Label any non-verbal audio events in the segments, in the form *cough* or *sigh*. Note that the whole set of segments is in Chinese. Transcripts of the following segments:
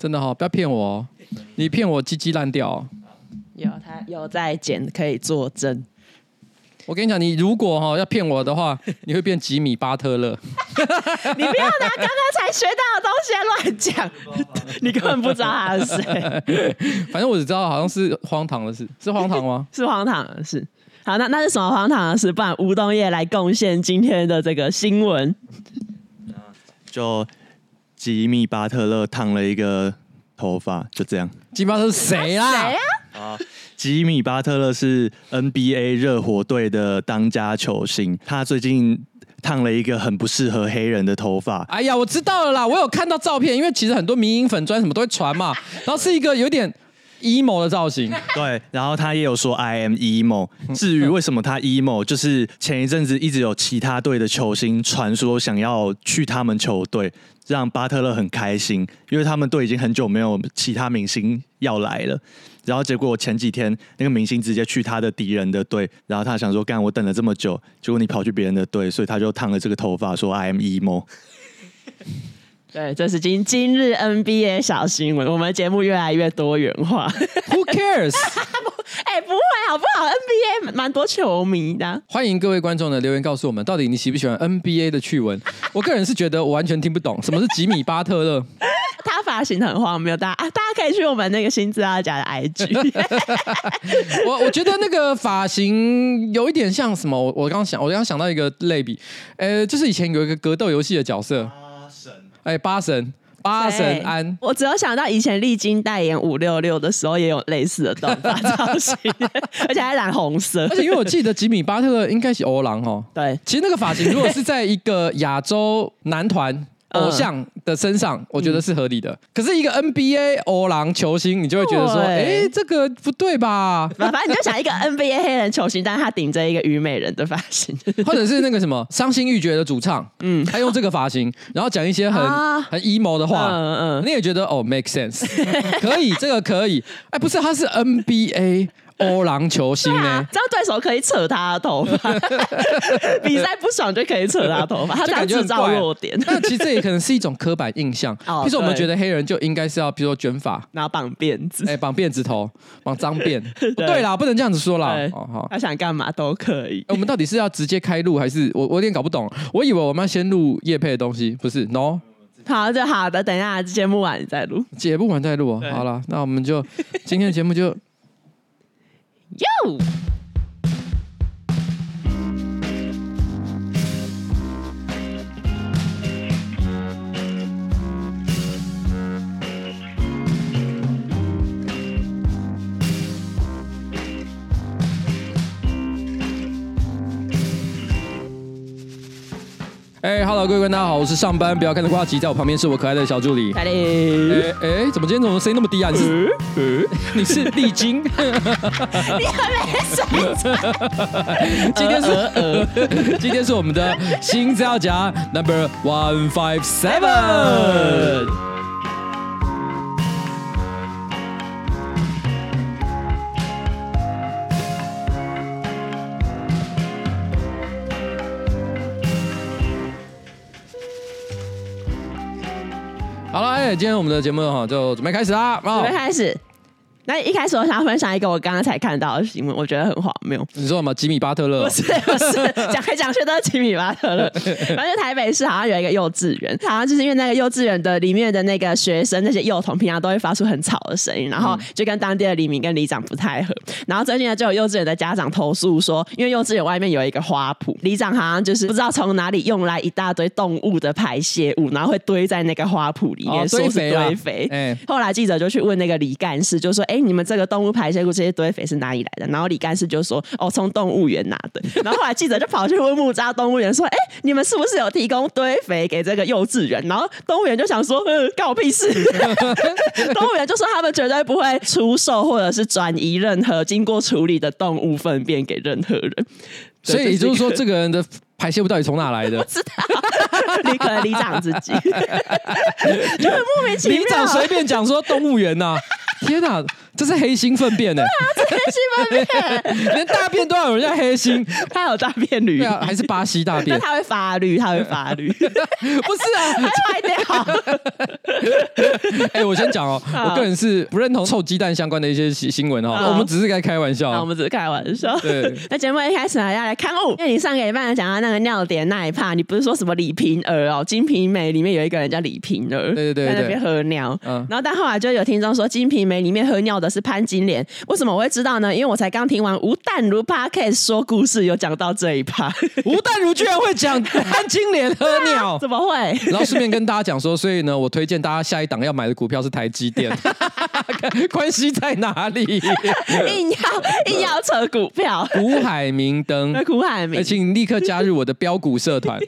真的哈、哦，不要骗我哦，你骗我鸡鸡烂掉、哦。有他有在剪，可以作证。我跟你讲，你如果哈要骗我的话，你会变吉米巴特勒。*laughs* 你不要拿刚刚才学到的东西来乱讲，*laughs* 你根本不知道他是谁。*laughs* 反正我只知道好像是荒唐的事，是荒唐吗？是荒唐的事。好，那那是什么荒唐的事？不然吴东业来贡献今天的这个新闻。就吉米巴特勒烫了一个头发，就这样。吉米巴特勒是谁啊？谁啊？啊，吉米巴特勒是 NBA 热火队的当家球星，他最近烫了一个很不适合黑人的头发。哎呀，我知道了啦，我有看到照片，因为其实很多迷因粉砖什么都会传嘛，然后是一个有点。Emo 的造型，*laughs* 对，然后他也有说 I am emo。至于为什么他 emo，就是前一阵子一直有其他队的球星传说想要去他们球队，让巴特勒很开心，因为他们队已经很久没有其他明星要来了。然后结果前几天那个明星直接去他的敌人的队，然后他想说，干我等了这么久，结果你跑去别人的队，所以他就烫了这个头发，说 I am emo。对，这是今今日 NBA 小新闻。我们节目越来越多元化。Who cares？*laughs* 哎、欸，不会好不好？NBA 蛮多球迷的。欢迎各位观众的留言告诉我们，到底你喜不喜欢 NBA 的趣闻？我个人是觉得我完全听不懂什么是吉米巴特勒。*laughs* 他发型很荒谬，大家大家可以去我们那个新资料夹的 IG。*laughs* 我我觉得那个发型有一点像什么？我我刚想，我刚想到一个类比，呃，就是以前有一个格斗游戏的角色。哎，八神八神庵，我只有想到以前丽晶代言五六六的时候，也有类似的短发造型，*laughs* 而且还染红色。而且因为我记得吉米巴特应该是欧郎哦，对，其实那个发型如果是在一个亚洲男团。偶像的身上，我觉得是合理的。嗯、可是一个 NBA 欧郎球星，你就会觉得说，哎、欸，这个不对吧？反正你就想一个 NBA 黑人球星，但是他顶着一个虞美人的发型，或者是那个什么伤心欲绝的主唱，嗯，他用这个发型，然后讲一些很、啊、很 emo 的话，嗯嗯，你也觉得哦，make sense，可以，这个可以。哎，不是，他是 NBA。欧郎球星呢、啊？这样对手可以扯他的头发，*laughs* 比赛不爽就可以扯他的头发，他感觉制造弱点。那其实这也可能是一种刻板印象。*laughs* 比如说，我们觉得黑人就应该是要，比如说卷发，然后绑辫子，哎，绑辫子头，绑脏辫。*laughs* 对啦，不能这样子说啦。哦好，他想干嘛都可以。我们到底是要直接开录，还是我我有点搞不懂？我以为我们要先录叶配的东西，不是？No。好，就好的。等一下节目完再录，节目完再录。好了，那我们就今天的节目就。哟。哎、hey，Hello，各位观众，大家好，我是上班不要看的瓜吉，在我旁边是我可爱的小助理。哎哎，怎么今天怎么声音那么低啊？你是，呃、你是丽晶？你还没睡？今天是呃，今天是我们的新资料夹 Number One Five Seven。今天我们的节目哈就准备开始啦，准备开始。那一开始我想要分享一个我刚刚才看到的新闻，我觉得很荒谬。你说什么？吉米巴特勒？不是不是，讲来讲去都是吉米巴特勒。*laughs* 反正台北市好像有一个幼稚园，好像就是因为那个幼稚园的里面的那个学生，那些幼童平常都会发出很吵的声音，然后就跟当地的里民跟里长不太合。然后最近呢，就有幼稚园的家长投诉说，因为幼稚园外面有一个花圃，里长好像就是不知道从哪里用来一大堆动物的排泄物，然后会堆在那个花圃里面，说是堆肥。哎，后来记者就去问那个李干事，就说：“哎，你们这个动物排排泄物这些堆肥是哪里来的？然后李干事就说：“哦，从动物园拿的。”然后后来记者就跑去问木扎动物园说：“哎，你们是不是有提供堆肥给这个幼稚园？”然后动物园就想说：“呃，干我屁事。”动物园就说他们绝对不会出售或者是转移任何经过处理的动物粪便给任何人。所以也就是说，这个人的排泄物到底从哪来的？*laughs* 不知道，你可能里长自己 *laughs* 就很莫名其妙。里长随便讲说动物园呐、啊，天哪！这是黑心粪便呢、欸？这黑心粪便，*laughs* 连大便都要有人家黑心，他有大便率。啊？还是巴西大便？*laughs* 他会发绿，他会发绿，*laughs* 不是啊，坏掉。哎、欸，我先讲哦，我个人是不认同臭鸡蛋相关的一些新新闻哦，我们只是在开玩笑，我们只是开玩笑。对，那节目一开始呢，要来看哦，因为你上个礼拜讲到那个尿点那一趴，你不是说什么李瓶儿哦，《金瓶梅》里面有一个人叫李瓶儿，对对对，在那边喝尿，嗯，然后但后来就有听众说，《金瓶梅》里面喝尿的是潘金莲，为什么我会知道呢？因为我才刚听完吴淡如 Podcast 说故事，有讲到这一趴，*laughs* 吴淡如居然会讲潘金莲喝 *laughs* 尿，怎么会？然后顺便跟大家讲说，所以呢，我推荐大家下一档要买的股票是台积电，*laughs* 关系在哪里？硬要硬要扯股票，古海明灯，古海明，请立刻加入我的标股社团。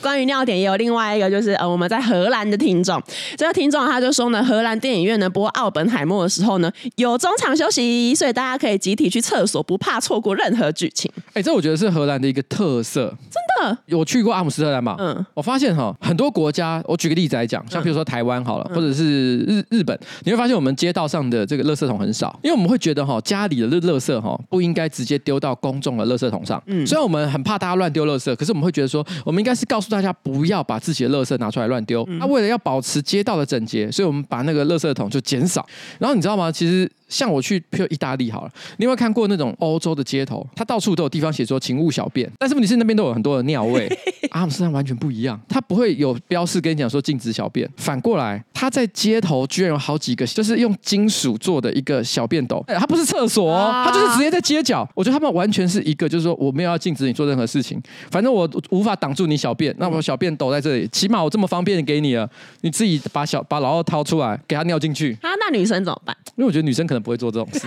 关于尿点也有另外一个，就是呃，我们在荷兰的听众，这个听众他就说呢，荷兰电影院呢播奥本海默的时候呢，有中场休息，所以大家可以集体去厕所，不怕错过任何剧情。哎、欸，这我觉得是荷兰的一个特色，真的。我去过阿姆斯特丹嘛，嗯，我发现哈，很多国家，我举个例子来讲，像比如说台湾好了，嗯、或者是日日本，你会发现我们街道上的这个垃圾桶很少，因为我们会觉得哈，家里的垃圾哈不应该直接丢到公众的垃圾桶上。嗯，虽然我们很怕大家乱丢垃圾，可是我们会觉得说，我们应该是告诉大家不要把自己的垃圾拿出来乱丢。那、嗯啊、为了要保持街道的整洁，所以我们把那个垃圾桶就减少。然后你知道吗？其实。像我去，譬如意大利好了，你有没有看过那种欧洲的街头？它到处都有地方写说“请勿小便”，但是问题是那边都有很多的尿味。阿姆斯特丹完全不一样，它不会有标示跟你讲说禁止小便。反过来，它在街头居然有好几个，就是用金属做的一个小便斗。*laughs* 哎，它不是厕所哦，它就是直接在街角。我觉得他们完全是一个，就是说我没有要禁止你做任何事情，反正我无法挡住你小便，那我小便斗在这里，起码我这么方便给你了，你自己把小把老二掏出来，给他尿进去。啊，那女生怎么办？因为我觉得女生可能不会做这种事。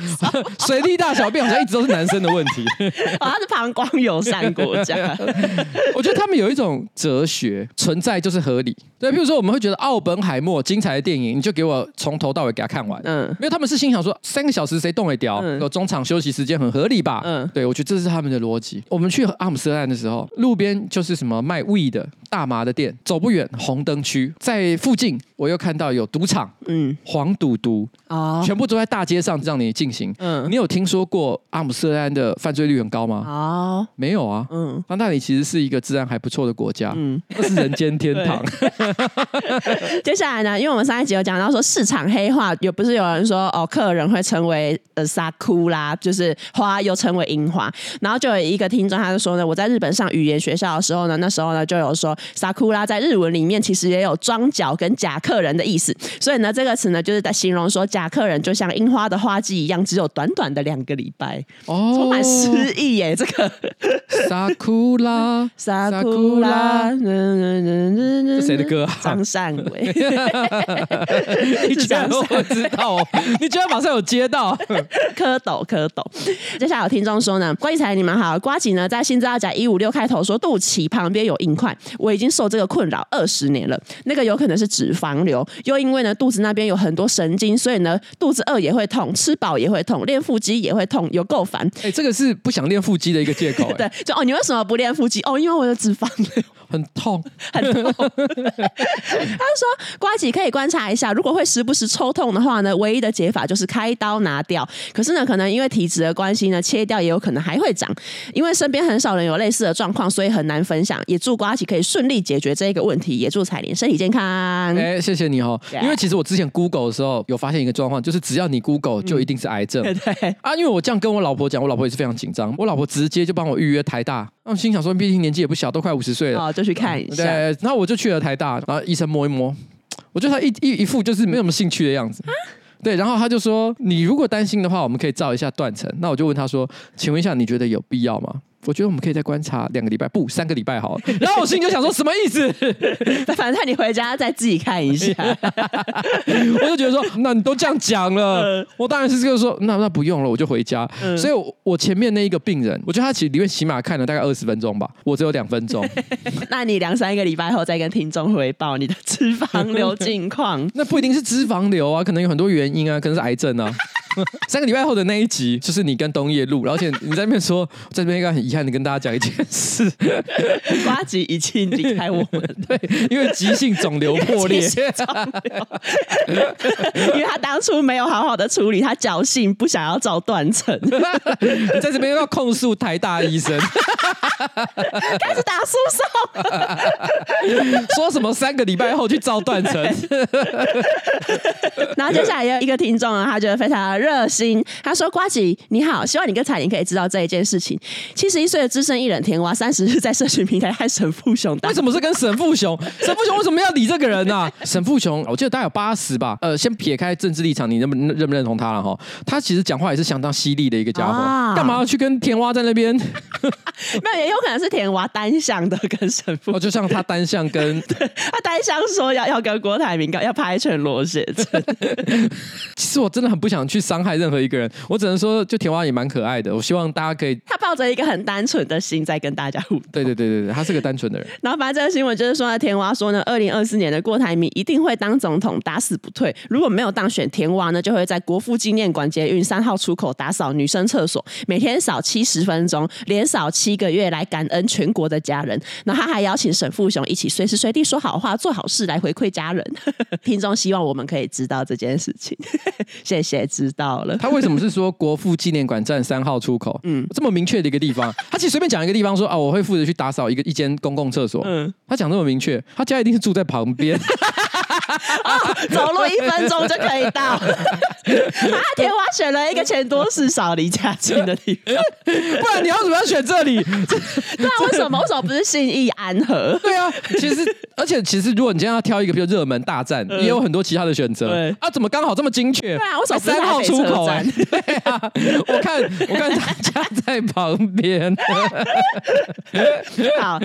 *laughs* 水力大小便好像一直都是男生的问题。*laughs* 哦，他是膀胱友善国家。*laughs* 我觉得他们有一种哲学，存在就是合理。对，譬如说我们会觉得奥本海默精彩的电影，你就给我从头到尾给他看完。嗯，因为他们是心想说三个小时谁动得掉？有中场休息时间很合理吧？嗯，对，我觉得这是他们的逻辑。我们去阿姆斯特丹的时候，路边就是什么卖 weed 的大麻的店，走不远红灯区，在附近我又看到有赌场，嗯，黄赌毒啊，全部都在大街上让你进行。嗯，你有听说过阿姆斯特丹的犯罪率很高吗？哦，没有啊。嗯，那那里其实是一个治安还不错的国家。嗯，那是人间天堂。*laughs* *laughs* 接下来呢，因为我们上一集有讲到说市场黑化，有不是有人说哦，客人会成为呃萨库拉，就是花又称为樱花，然后就有一个听众他就说呢，我在日本上语言学校的时候呢，那时候呢就有说萨库拉在日文里面其实也有装脚跟假客人的意思，所以呢这个词呢就是在形容说假客人就像樱花的花季一样，只有短短的两个礼拜，哦，充满诗意耶，这个萨库拉萨库拉，这谁的歌啊？张善伟，*laughs* 你居然我知道？*laughs* 你居然马上有接到？蝌蚪，蝌蚪。接下来有听众说呢，关一才你们好，瓜吉呢在新资料夹一五六开头说肚脐旁边有硬块，我已经受这个困扰二十年了。那个有可能是脂肪瘤，又因为呢肚子那边有很多神经，所以呢肚子饿也会痛，吃饱也会痛，练腹肌也会痛，有够烦。哎、欸，这个是不想练腹肌的一个借口。对，就哦，你为什么不练腹肌？哦，因为我有脂肪瘤。很痛，*laughs* 很痛。他说：“瓜姐可以观察一下，如果会时不时抽痛的话呢，唯一的解法就是开刀拿掉。可是呢，可能因为体质的关系呢，切掉也有可能还会长。因为身边很少人有类似的状况，所以很难分享。也祝瓜姐可以顺利解决这一个问题，也祝彩玲身体健康。哎，谢谢你哦。因为其实我之前 Google 的时候有发现一个状况，就是只要你 Google 就一定是癌症。*laughs* 嗯、对啊，因为我这样跟我老婆讲，我老婆也是非常紧张。我老婆直接就帮我预约台大。那我心想说，毕竟年纪也不小，都快五十岁了。”就去看一下，对，然后我就去了台大，然后医生摸一摸，我觉得他一一一副就是没什么兴趣的样子，对，然后他就说，你如果担心的话，我们可以照一下断层。那我就问他说，请问一下，你觉得有必要吗？我觉得我们可以再观察两个礼拜，不，三个礼拜好了。*laughs* 然后我心里就想说，什么意思？*laughs* 反正你回家再自己看一下。*laughs* 我就觉得说，那你都这样讲了，我当然是这个说，那那不用了，我就回家。嗯、所以我，我前面那一个病人，我觉得他其实里面起码看了大概二十分钟吧，我只有两分钟。那你两三个礼拜后再跟听众回报你的脂肪瘤近况？那不一定是脂肪瘤啊，可能有很多原因啊，可能是癌症啊。*laughs* 三个礼拜后的那一集就是你跟东野录，而且你在那边说，在这边应该很遗憾的跟大家讲一件事，瓜吉已经离开我们，*laughs* 对，因为急性肿瘤破裂，*laughs* 因为他当初没有好好的处理，他侥幸不想要照断层，你在这边要控诉台大医生，开始打诉讼，说什么三个礼拜后去照断层，然后接下来有一个听众啊，他觉得非常的热心，他说：“瓜吉你好，希望你跟彩玲可以知道这一件事情。七十一岁的资深艺人田蛙三十日在社群平台和沈富雄，为什么是跟沈富雄？*laughs* 沈富雄为什么要理这个人呢、啊？*laughs* 沈富雄，我记得大概有八十吧。呃，先撇开政治立场，你认不认不认同他了哈？他其实讲话也是相当犀利的一个家伙，干、啊、嘛要去跟田蛙在那边？*laughs* 没有也有可能是田蛙单向的跟沈富雄，哦，就像他单向跟他单向说要要跟郭台铭要拍全裸写真。其实我真的很不想去伤害任何一个人，我只能说，就田蛙也蛮可爱的。我希望大家可以，他抱着一个很单纯的心在跟大家互动。对对对对对，他是个单纯的人。*laughs* 然后反正这个新闻就是说呢，田蛙说呢，二零二四年的郭台铭一定会当总统，打死不退。如果没有当选，田蛙呢就会在国父纪念馆捷运三号出口打扫女生厕所，每天扫七十分钟，连扫七个月来感恩全国的家人。然后他还邀请沈富雄一起随时随地说好话、做好事来回馈家人。听众希望我们可以知道这件事情。*laughs* 谢谢，知道了。他为什么是说国父纪念馆站三号出口？*laughs* 嗯，这么明确的一个地方，他其实随便讲一个地方说啊，我会负责去打扫一个一间公共厕所。嗯，他讲这么明确，他家一定是住在旁边。*laughs* 哦，走路一分钟就可以到。啊，天花选了一个钱多事少、离家近的地方，*laughs* 不然你要怎么要选这里？*laughs* 对啊，为什么？为什么不是信义安和？对啊，其实而且其实，如果你今天要挑一个比较热门大战，嗯、也有很多其他的选择。对啊，怎么刚好这么精确？对啊，为什么三号出口、欸？*laughs* 对啊，我看我看大家在旁边。好，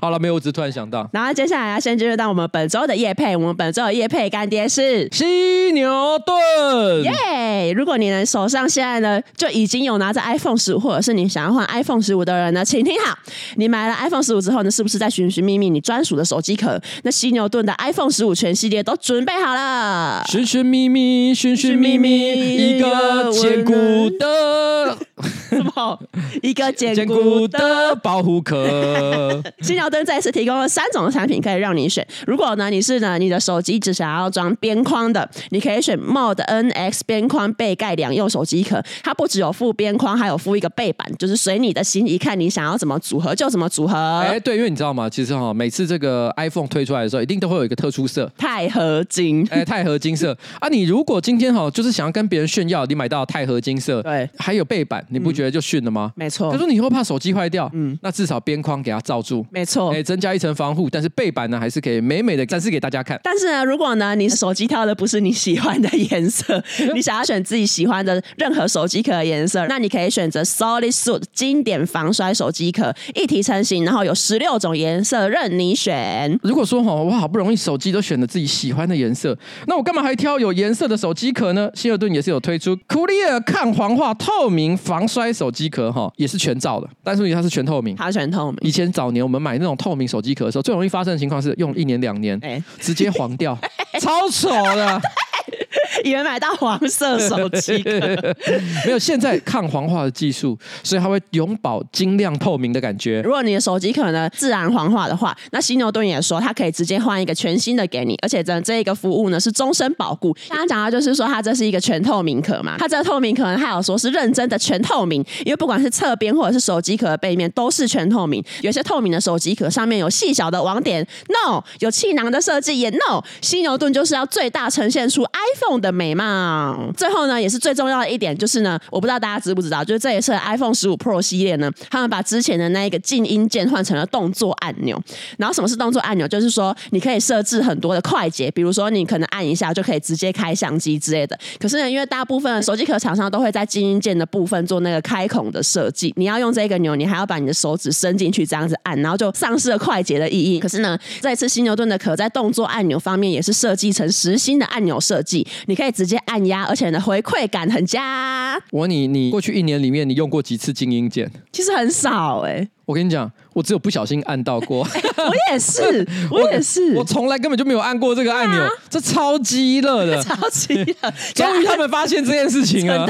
好了，没有，我只是突然想到。然后接下来要先进入到我们本周的夜配，我们本周的业配干爹是犀牛盾。耶！如果你呢手上现在呢就已经有拿着 iPhone 十五，或者是你想要换 iPhone 十五的人呢，请听好，你买了 iPhone 十五之后呢，是不是在寻寻觅觅你专属的手机壳？那犀牛盾的 iPhone 十五全系列都准备好了。寻寻觅觅，寻寻觅觅，一个坚固的 *laughs* 什么？一个坚固的保护壳。*laughs* 犀牛盾再次提供了三种产品可以让你选。如果呢你是呢你的手机只想要装边框的，你可以选 Mod NX 边框背盖两用手机壳。它不只有附边框，还有附一个背板，就是随你的心意，看你想要怎么组合就怎么组合。哎，对，因为你知道吗？其实哈，每次这个 iPhone 推出来的时候，一定都会有一个特殊色——钛合金。哎，钛合金色 *laughs* 啊！你如果今天哈，就是想要跟别人炫耀，你买到钛合金色，对，还有背板，你不觉得就逊了吗？没错。他说你以后怕手机坏掉，嗯，那至少边框给它罩住，没错，哎，增加一层防护。但是背板呢，还是可以美美的展示给大家看。但是呢，如果呢，你手机挑的不是你喜欢的颜色，*laughs* 你想要选自己喜欢的任何手机壳的颜色，那你可以选择 Solid Suit 经典防摔手机壳，一体成型，然后有十六种颜色任你选。如果说哈，我好不容易手机都选了自己喜欢的颜色，那我干嘛还挑有颜色的手机壳呢？希尔顿也是有推出 Clear 抗黄化透明防摔手机壳哈，也是全罩的，但是它是全透明，它全透明。以前早年我们买那种透明手机壳的时候，最容易发生的情况是用一年两年，哎，直接黄掉，超丑的。*laughs* *laughs* 以为买到黄色手机壳，*laughs* 没有。现在抗黄化的技术，所以它会永保晶亮透明的感觉。如果你的手机壳呢自然黄化的话，那犀牛顿也说它可以直接换一个全新的给你，而且这这一个服务呢是终身保固。刚刚讲到就是说它这是一个全透明壳嘛，*laughs* 它这个透明壳呢还有说是认真的全透明，因为不管是侧边或者是手机壳的背面都是全透明。有些透明的手机壳上面有细小的网点，no；有气囊的设计也 no。犀牛顿就是要最大呈现出 iPhone 的美貌。最后呢，也是最重要的一点，就是呢，我不知道大家知不知道，就是这一次 iPhone 十五 Pro 系列呢，他们把之前的那一个静音键换成了动作按钮。然后什么是动作按钮？就是说你可以设置很多的快捷，比如说你可能按一下就可以直接开相机之类的。可是呢，因为大部分手机壳厂商都会在静音键的部分做那个开孔的设计，你要用这个钮，你还要把你的手指伸进去这样子按，然后就丧失了快捷的意义。可是呢，这一次犀牛盾的壳在动作按钮方面也是设计成实心的按钮设计，你可以直接按压，而且呢回馈感很佳。我问你，你过去一年里面你用过几次静音键？其实很少哎、欸。我跟你讲，我只有不小心按到过。*laughs* 我也是，*laughs* 我也是，我从来根本就没有按过这个按钮，啊、这超激乐的，*laughs* 超鸡乐。终于他们发现这件事情了，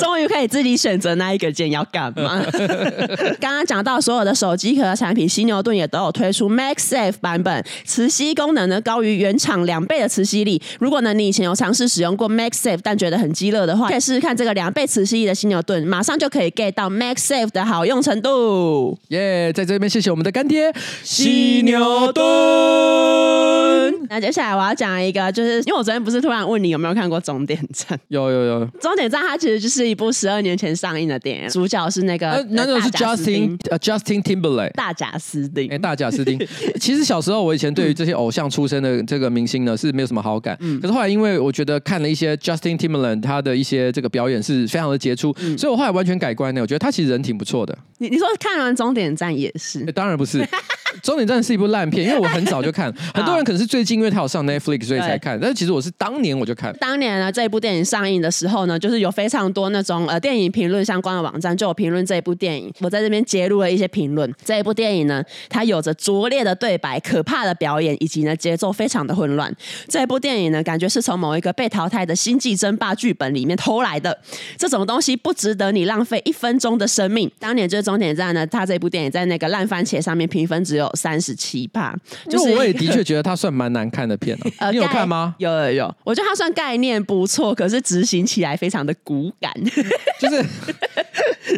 终于可以自己选择那一个键要干嘛。刚刚讲到所有的手机壳产品，犀牛顿也都有推出 MagSafe 版本，磁吸功能呢高于原厂两倍的磁吸力。如果呢你以前有尝试使用过 MagSafe，但觉得很鸡肋的话，可以试试看这个两倍磁吸力的犀牛顿，马上就可以 get 到 MagSafe 的好用程度。耶，yeah, 在这边谢谢我们的干爹犀牛顿。那接下来我要讲一个，就是因为我昨天不是突然问你有没有看过《终点站》？有有有，《终点站》它其实就是一部十二年前上映的电影，主角是那个，男主是 Justin，呃，Justin Timberlake，大贾斯汀。哎，大贾斯汀。*laughs* 其实小时候我以前对于这些偶像出身的这个明星呢是没有什么好感，嗯，可是后来因为我觉得看了一些 Justin Timberlake 他的一些这个表演是非常的杰出，所以我后来完全改观呢。我觉得他其实人挺不错的。你你说看完《终点站》也是？当然不是，*laughs*《终点站》是一部烂片，因为我很早就看，*laughs* 很多人可能是最近因为他有上 Netflix 所以才看，但是其实我是当年我就看。当年呢，这一部电影上映的时候呢，就是有非常多那种呃电影评论相关的网站就有评论这一部电影，我在这边揭露了一些评论。这一部电影呢，它有着拙劣的对白、可怕的表演，以及呢节奏非常的混乱。这一部电影呢，感觉是从某一个被淘汰的星际争霸剧本里面偷来的，这种东西不值得你浪费一分钟的生命。当年就是终点站呢，它这部电影在那个烂番茄上面评分只有三十七趴，就是我也的确觉得它算蛮难看的片你有看吗？有有有，我觉得它算概念不错，可是执行起来非常的骨感，*laughs* 就是。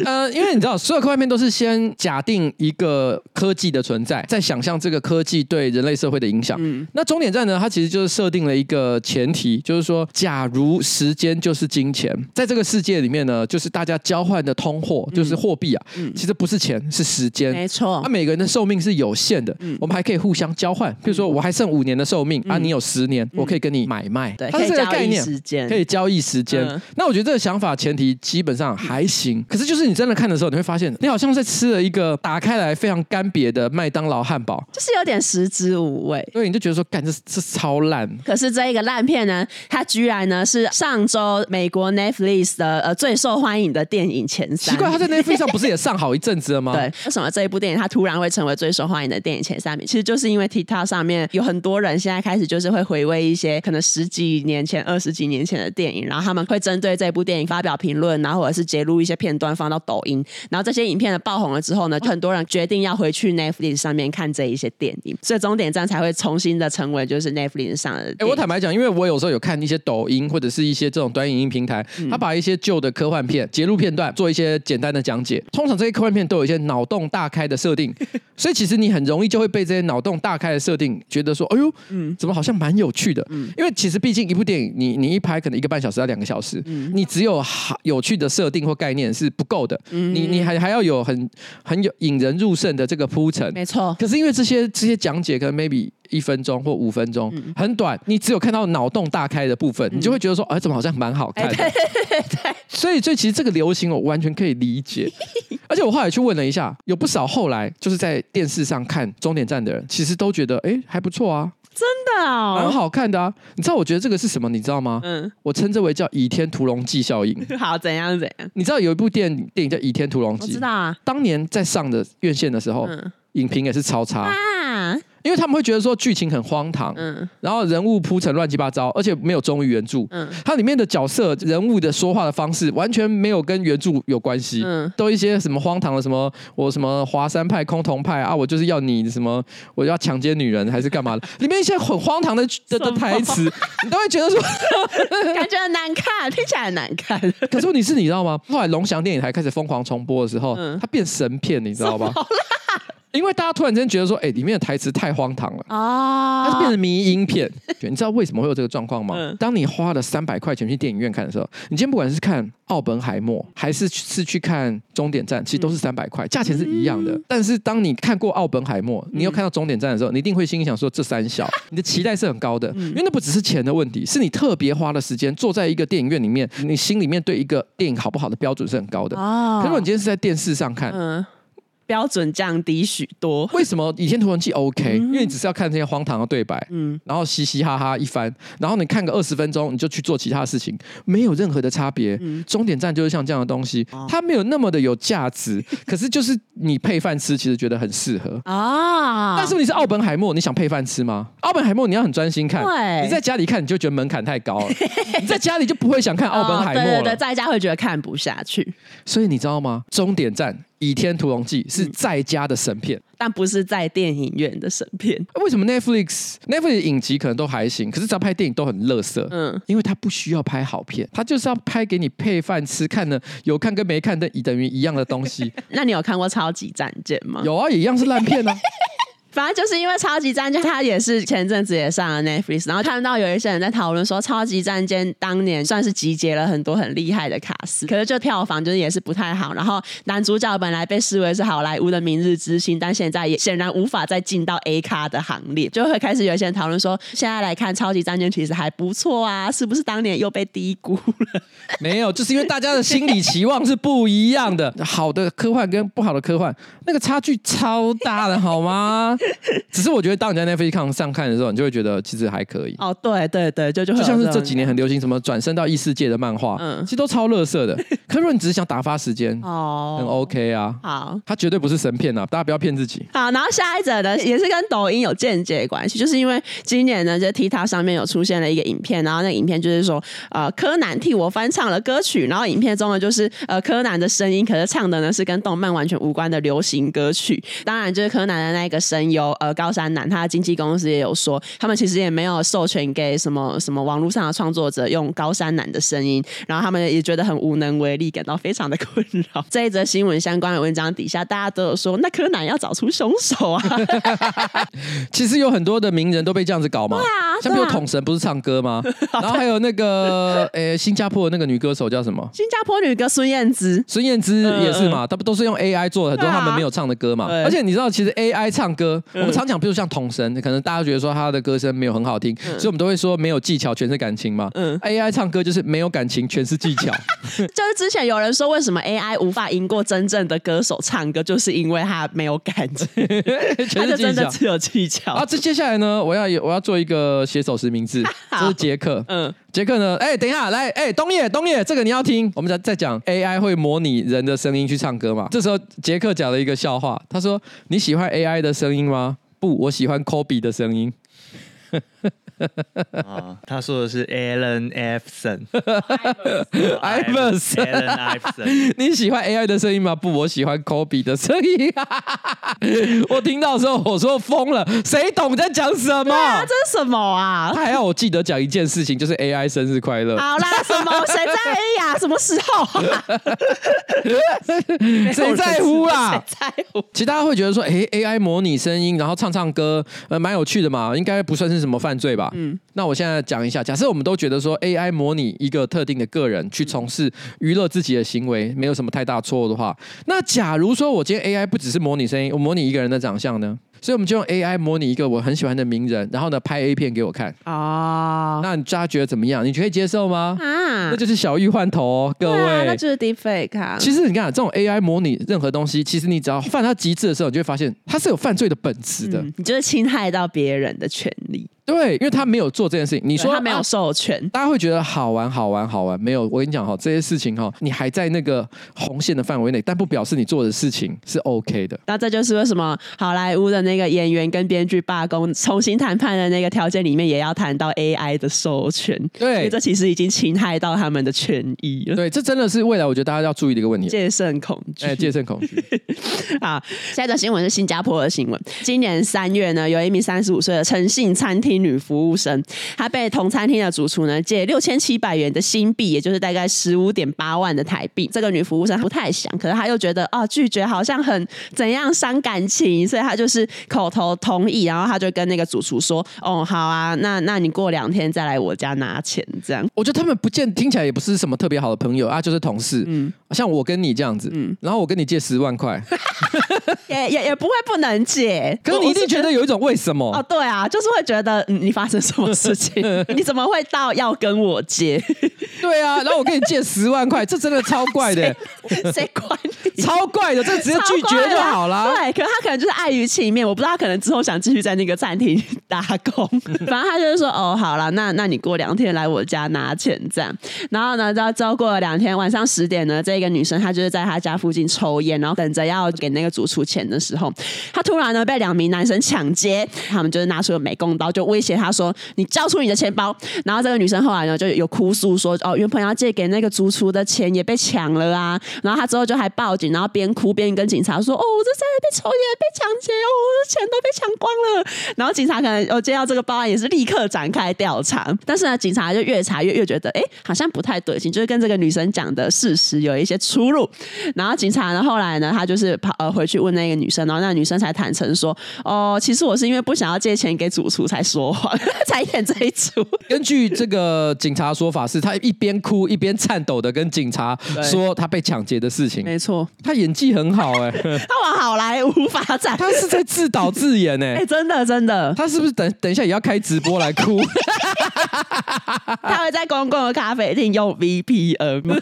呃，因为你知道，所有科幻片都是先假定一个科技的存在，再想象这个科技对人类社会的影响。嗯，那终点站呢？它其实就是设定了一个前提，就是说，假如时间就是金钱，在这个世界里面呢，就是大家交换的通货，就是货币啊，嗯，其实不是钱，是时间。没错，那每个人的寿命是有限的，嗯，我们还可以互相交换。比如说，我还剩五年的寿命啊，你有十年，我可以跟你买卖。对，它是这个概念，可以交易时间。那我觉得这个想法前提基本上还行，可是就是你真的看的时候，你会发现，你好像在吃了一个打开来非常干瘪的麦当劳汉堡，就是有点食之无味。所以你就觉得说，干这这超烂。可是这一个烂片呢，它居然呢是上周美国 Netflix 的呃最受欢迎的电影前三。奇怪，它在 Netflix 上不是也上好一阵子了吗？*laughs* 对，为什么这一部电影它突然会成为最受欢迎的电影前三名？其实就是因为 TikTok 上面有很多人现在开始就是会回味一些可能十几年前、二十几年前的电影，然后他们会针对这部电影发表评论，然后或者是截录一些片段放到抖音，然后这些影片的爆红了之后呢，很多人决定要回去 Netflix 上面看这一些电影，所以终点站才会重新的成为就是 Netflix 上的。哎，我坦白讲，因为我有时候有看一些抖音或者是一些这种短影音平台，他、嗯、把一些旧的科幻片截录片段做一些简单的讲解。通常这些科幻片都有一些脑洞大开的设定，*laughs* 所以其实你很容易就会被这些脑洞大开的设定觉得说，哎呦，嗯，怎么好像蛮有趣的？嗯，因为其实毕竟一部电影，你你一拍可能一个半小时到两个小时，嗯，你只有好有趣的设定或概念是不够的，嗯，你你还还要有很很有引人入胜的这个铺陈，没错。可是因为这些这些讲解可能 maybe 一分钟或五分钟，嗯、很短，你只有看到脑洞大开的部分，嗯、你就会觉得说，哎，怎么好像蛮好看的？对对对。所以，所以其实这个流行我完全可以理解。*laughs* 而且我后来去问了一下，有不少后来就是在电视上看终点站的人，其实都觉得，哎，还不错啊。真的哦，蛮好看的啊！你知道我觉得这个是什么？你知道吗？嗯，我称之为叫《倚天屠龙记》效应。*laughs* 好，怎样怎样？你知道有一部电电影叫《倚天屠龙记》？我知道啊。当年在上的院线的时候，嗯、影评也是超差。啊因为他们会觉得说剧情很荒唐，嗯，然后人物铺成乱七八糟，而且没有忠于原著，嗯，它里面的角色人物的说话的方式完全没有跟原著有关系，嗯，都一些什么荒唐的什么我什么华山派空峒派啊，我就是要你什么我要强奸女人还是干嘛的，*laughs* 里面一些很荒唐的的的台词，你都会觉得说 *laughs* 感觉很难看，听起来很难看。*laughs* 可是问题是，你知道吗？后来龙翔电影台开始疯狂重播的时候，嗯，它变神片，你知道吗？因为大家突然间觉得说，哎，里面的台词太荒唐了啊，它是变成迷因片。*laughs* 你知道为什么会有这个状况吗？嗯、当你花了三百块钱去电影院看的时候，你今天不管是看《奥本海默》还是是去看《终点站》，其实都是三百块，价钱是一样的。嗯、但是当你看过《奥本海默》，你又看到《终点站》的时候，你一定会心里想说，这三小，*laughs* 你的期待是很高的，因为那不只是钱的问题，是你特别花了时间坐在一个电影院里面，你心里面对一个电影好不好的标准是很高的。可是如果你今天是在电视上看。嗯标准降低许多。为什么《倚天屠龙记》OK？、嗯、因为你只是要看这些荒唐的对白，嗯，然后嘻嘻哈哈一番，然后你看个二十分钟，你就去做其他事情，没有任何的差别。嗯，终点站就是像这样的东西，它没有那么的有价值，*laughs* 可是就是你配饭吃，其实觉得很适合啊。但是你是奥本海默，你想配饭吃吗？奥本海默你要很专心看，对你在家里看你就觉得门槛太高了，*laughs* 你在家里就不会想看奥本海默了。哦、对，对对，在家会觉得看不下去。所以你知道吗？终点站《倚天屠龙记》是在家的神片，嗯，但不是在电影院的神片。为什么 Netflix Netflix 影集可能都还行，可是只要拍电影都很垃圾。嗯，因为他不需要拍好片，他就是要拍给你配饭吃，看的有看跟没看的等于一样的东西。*laughs* 那你有看过《超级战舰》吗？有啊，也一样是烂片啊。*laughs* 反正就是因为超级战舰，它也是前阵子也上了 Netflix，然后看到有一些人在讨论说，超级战舰当年算是集结了很多很厉害的卡司，可是就票房就是也是不太好。然后男主角本来被视为是好莱坞的明日之星，但现在也显然无法再进到 A 咖的行列，就会开始有一些人讨论说，现在来看超级战舰其实还不错啊，是不是当年又被低估了？*laughs* 没有，就是因为大家的心理期望是不一样的，好的科幻跟不好的科幻那个差距超大的，好吗？*laughs* 只是我觉得，当你在 Netflix 上看的时候，你就会觉得其实还可以。哦，对对对，就就就像是这几年很流行什么转身到异世界的漫画，嗯，其实都超乐色的。*laughs* 可是如果你只是想打发时间，哦，很 OK 啊。好，它绝对不是神片啊，大家不要骗自己。好，然后下一则呢，也是跟抖音有间接关系，就是因为今年呢，在 TikTok 上面有出现了一个影片，然后那个影片就是说，呃，柯南替我翻唱了歌曲，然后影片中呢就是呃柯南的声音，可是唱的呢是跟动漫完全无关的流行歌曲。当然，就是柯南的那个声优，呃。高山南，他的经纪公司也有说，他们其实也没有授权给什么什么网络上的创作者用高山南的声音，然后他们也觉得很无能为力，感到非常的困扰。这一则新闻相关的文章底下，大家都有说，那柯南要找出凶手啊！其实有很多的名人都被这样子搞嘛，对啊，像比如统神不是唱歌吗？然后还有那个呃，新加坡的那个女歌手叫什么？新加坡女歌孙燕姿，孙燕姿也是嘛，他不都是用 AI 做的很多他们没有唱的歌嘛。而且你知道，其实 AI 唱歌，我们常讲，比如像统神，可能大家觉得说他的歌声没有很好听，所以我们都会说没有技巧全是感情嘛。嗯，AI 唱歌就是没有感情全是技巧。*laughs* 就是之前有人说，为什么 AI 无法赢过真正的歌手唱歌，就是因为他没有感情，*laughs* 他就真的只有技巧。啊，这接下来呢，我要我要做一个写手实名制，*laughs* 这是杰克。嗯，杰克呢？哎，等一下，来，哎，东野，东野，这个你要听。我们在在讲 AI 会模拟人的声音去唱歌嘛？这时候杰克讲了一个笑话，他说：“你喜欢 AI 的声音吗？”不，我喜欢 Kobe 的声音。啊，他说的是 Allen Iverson，Iverson，Allen Iverson。你喜欢 AI 的声音吗？不，我喜欢 Kobe 的声音。我听到的时候，我说疯了，谁懂在讲什么？啊、这是什么啊？他还要我记得讲一件事情，就是 AI 生日快乐。好啦，什么？谁在意呀？什么时候、啊？*laughs* 谁在乎啊？谁在乎？其实大家会觉得说，哎、欸、，AI 模拟声音，然后唱唱歌，呃，蛮有趣的嘛，应该不算是什么犯罪吧？嗯，那我现在讲一下，假设我们都觉得说 AI 模拟一个特定的个人去从事娱乐自己的行为，没有什么太大错误的话，那假如说我今天 AI 不只是模拟声音，我模拟一个人的长相呢？所以我们就用 AI 模拟一个我很喜欢的名人，然后呢拍 A 片给我看哦。那你大家觉得怎么样？你可以接受吗？啊，那就是小玉换头哦，各位，啊、那就是 Deepfake 啊。其实你看这种 AI 模拟任何东西，其实你只要犯到极致的时候，你就会发现它是有犯罪的本质的。嗯、你就是侵害到别人的权利。对，因为他没有做这件事情。你说他没有授权，大家会觉得好玩，好玩，好玩。没有，我跟你讲哈，这些事情哈，你还在那个红线的范围内，但不表示你做的事情是 OK 的。那这就是为什么好莱坞的那个演员跟编剧罢工，重新谈判的那个条件里面也要谈到 AI 的授权。对，这其实已经侵害到他们的权益了。对，这真的是未来我觉得大家要注意的一个问题。戒慎恐惧，哎，戒慎恐惧。*laughs* 好，下一个新闻是新加坡的新闻。今年三月呢，有一名三十五岁的诚信餐厅女服务生。她被同餐厅的主厨呢借六千七百元的新币，也就是大概十五点八万的台币。这个女服务生不太想，可是她又觉得啊拒绝好像很怎样伤感情，所以她就是口头同意，然后她就跟那个主厨说：“哦，好啊，那那你过两天再来我家拿钱。”这样，我觉得他们不见听起来也不是什么特别好的朋友啊，就是同事。嗯，像我跟你这样子，嗯，然后我跟你借十万块，*laughs* *laughs* 也也也不会不能借，可是你一定觉得有一种为什么？哦，对啊，就是会觉得嗯，你发生什么？事情，*laughs* 你怎么会到要跟我借？*laughs* 对啊，然后我跟你借十万块，这真的超怪的。谁管你？超怪的，这直接拒绝就好了。对，可是他可能就是碍于情面，我不知道他可能之后想继续在那个餐厅打工。反正他就是说，哦，好了，那那你过两天来我家拿钱这样。然后呢，到之后过了两天，晚上十点呢，这个女生她就是在她家附近抽烟，然后等着要给那个主厨出钱的时候，她突然呢被两名男生抢劫，他们就是拿出了美工刀，就威胁她说：“你交出你的钱包。”然后这个女生后来呢就有哭诉说：“哦，原本要借给那个主厨的钱也被抢了啊。”然后她之后就还报警，然后边哭边跟警察说：“哦，我这在被抽烟被抢劫哦，我的钱都被抢光了。”然后警察可能有接到这个报案，也是立刻展开调查。但是呢，警察就越查越越觉得，哎，好像不太对劲，就是跟这个女生讲的事实有一些出入。然后警察呢，后来呢，他就是跑呃回去问那个女生，然后那个女生才坦诚说：“哦，其实我是因为不想要借钱给主厨才说谎，*laughs* 才演这一出。”根据这个警察说法，是他一边哭一边颤抖的跟警察说他被抢劫的事情。没错，他演技很好哎、欸，*laughs* 他往好莱坞发展，他是在自导自演 *laughs* 哎、欸，真的真的，他是不是等等一下也要开直播来哭？他会在公共的咖啡厅用 VPN，吗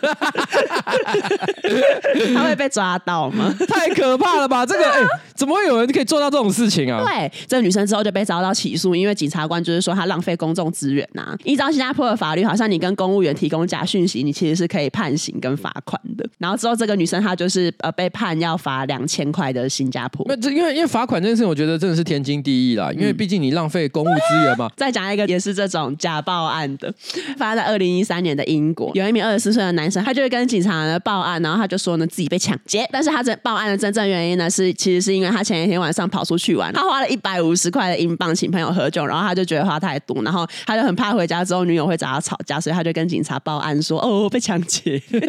他会被抓到吗？太可怕了吧！这个哎、欸，怎么会有人可以做到这种事情啊？对，这个女生之后就被遭到起诉，因为检察官就是说她浪费公众资源呐、啊。依照新加坡的法律，好像你跟公务员提供假讯息，你其实是可以判刑跟罚款的。然后之后这个女生她就是呃被判要罚两千块的新加坡。那这因为因为罚款这件事情，我觉得真的是天经地义啦，因为毕竟你浪费公务资源嘛。再讲一个也是这种假报案的，发生在二零一三年的英国，有一名二十四岁的男生，他就会跟警察呢报案，然后他就说呢自己被抢劫，但是他这报案的真正原因呢是，其实是因为他前一天晚上跑出去玩，他花了一百五十块的英镑请朋友喝酒，然后他就觉得花太多，然后他就很怕回家之后女友会找他吵架，所以他就跟警察报案说哦我被抢劫，*laughs* 这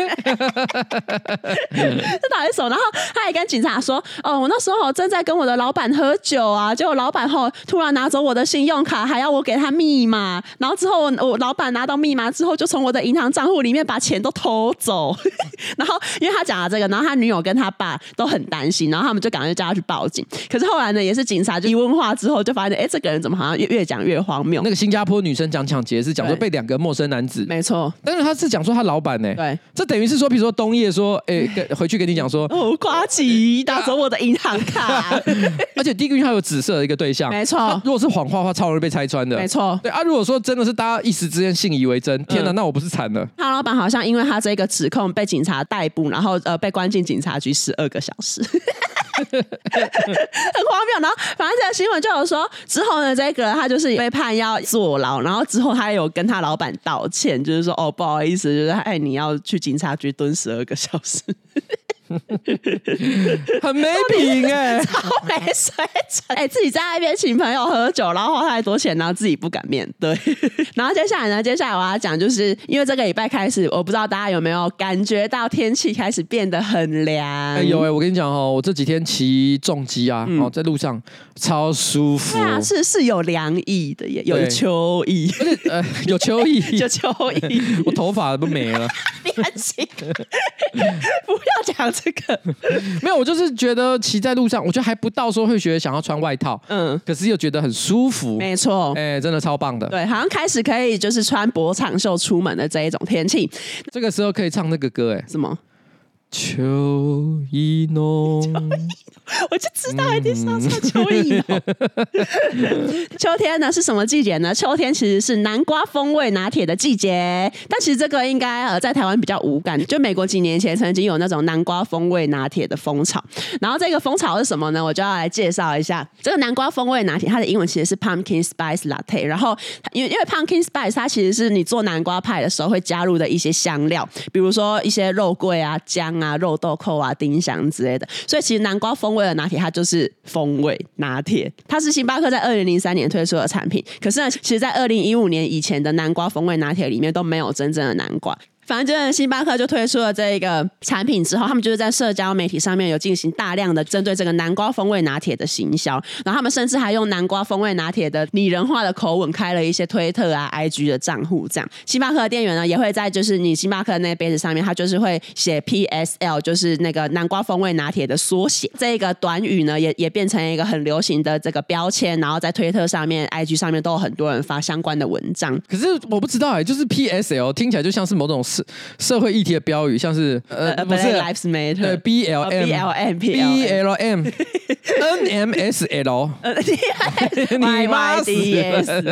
哪一首？然后他也跟警察说哦我那时候正在跟我的老板喝酒啊，结果老板后突然拿走我的信用卡，还要我给他密码，然后之后我我老板拿到密码之后就从我的银行账户里面把钱都偷走，*laughs* 然后因为他讲了这个，然后他女友跟他爸都很担心，然后他们就赶快叫他去报警。可是后来呢，也是警察就一问话之后，就发现，哎，这个人怎么好像越越讲越荒谬？那个新加坡女生讲抢劫是讲说被两个陌生男子，没错，但是他是讲说他老板呢，对，这等于是说，比如说冬夜说，哎，回去跟你讲说，哦，夸奇拿走我的银行卡，*laughs* 而且第一个因为他有紫色的一个对象，没错，如果是谎话的话，超容易被拆穿的，没错，对啊，如果说真的是大家一时之间信以为真，天哪，那我不是惨了？他老板好像因为他这个指控被警察逮捕，然后呃被关进警察局十二个小时。*laughs* 很荒谬，然后反正这个新闻就有说，之后呢，这个他就是被判要坐牢，然后之后他有跟他老板道歉，就是说哦不好意思，就是哎你要去警察局蹲十二个小时。*laughs* 很没品哎、欸，*laughs* 超没水准哎、欸！自己在那边请朋友喝酒，然后花太多钱，然后自己不敢面对。*laughs* 然后接下来呢？接下来我要讲，就是因为这个礼拜开始，我不知道大家有没有感觉到天气开始变得很凉。哎有哎，我跟你讲哦，我这几天骑重机啊，哦、嗯，在路上超舒服。对啊，是是有凉意的，耶有秋意，呃，有秋意，有秋意。我头发都没了，你很奇怪，不要讲。这个。*laughs* 没有，我就是觉得骑在路上，我觉得还不到说会觉得想要穿外套，嗯，可是又觉得很舒服，没错，哎、欸，真的超棒的，对，好像开始可以就是穿薄长袖出门的这一种天气，这个时候可以唱那个歌，哎，什么？秋意浓，*laughs* 我就知道一定是要唱秋意浓。*laughs* 秋天呢是什么季节呢？秋天其实是南瓜风味拿铁的季节，但其实这个应该呃在台湾比较无感。就美国几年前曾经有那种南瓜风味拿铁的风潮，然后这个风潮是什么呢？我就要来介绍一下这个南瓜风味拿铁，它的英文其实是 Pumpkin Spice Latte。然后因为因为 Pumpkin Spice 它其实是你做南瓜派的时候会加入的一些香料，比如说一些肉桂啊、姜。啊，啊肉豆蔻啊，丁香之类的，所以其实南瓜风味的拿铁，它就是风味拿铁。它是星巴克在二零零三年推出的产品，可是呢，其实，在二零一五年以前的南瓜风味拿铁里面都没有真正的南瓜。反正就是星巴克就推出了这一个产品之后，他们就是在社交媒体上面有进行大量的针对这个南瓜风味拿铁的行销，然后他们甚至还用南瓜风味拿铁的拟人化的口吻开了一些推特啊、IG 的账户。这样，星巴克的店员呢也会在就是你星巴克那杯子上面，他就是会写 PSL，就是那个南瓜风味拿铁的缩写。这个短语呢也也变成一个很流行的这个标签，然后在推特上面、IG 上面都有很多人发相关的文章。可是我不知道哎、欸，就是 PSL 听起来就像是某种。社社会议题的标语，像是呃不是 Lives Matter，对 B L M B L M B L M *laughs* N M S L Y Y D S。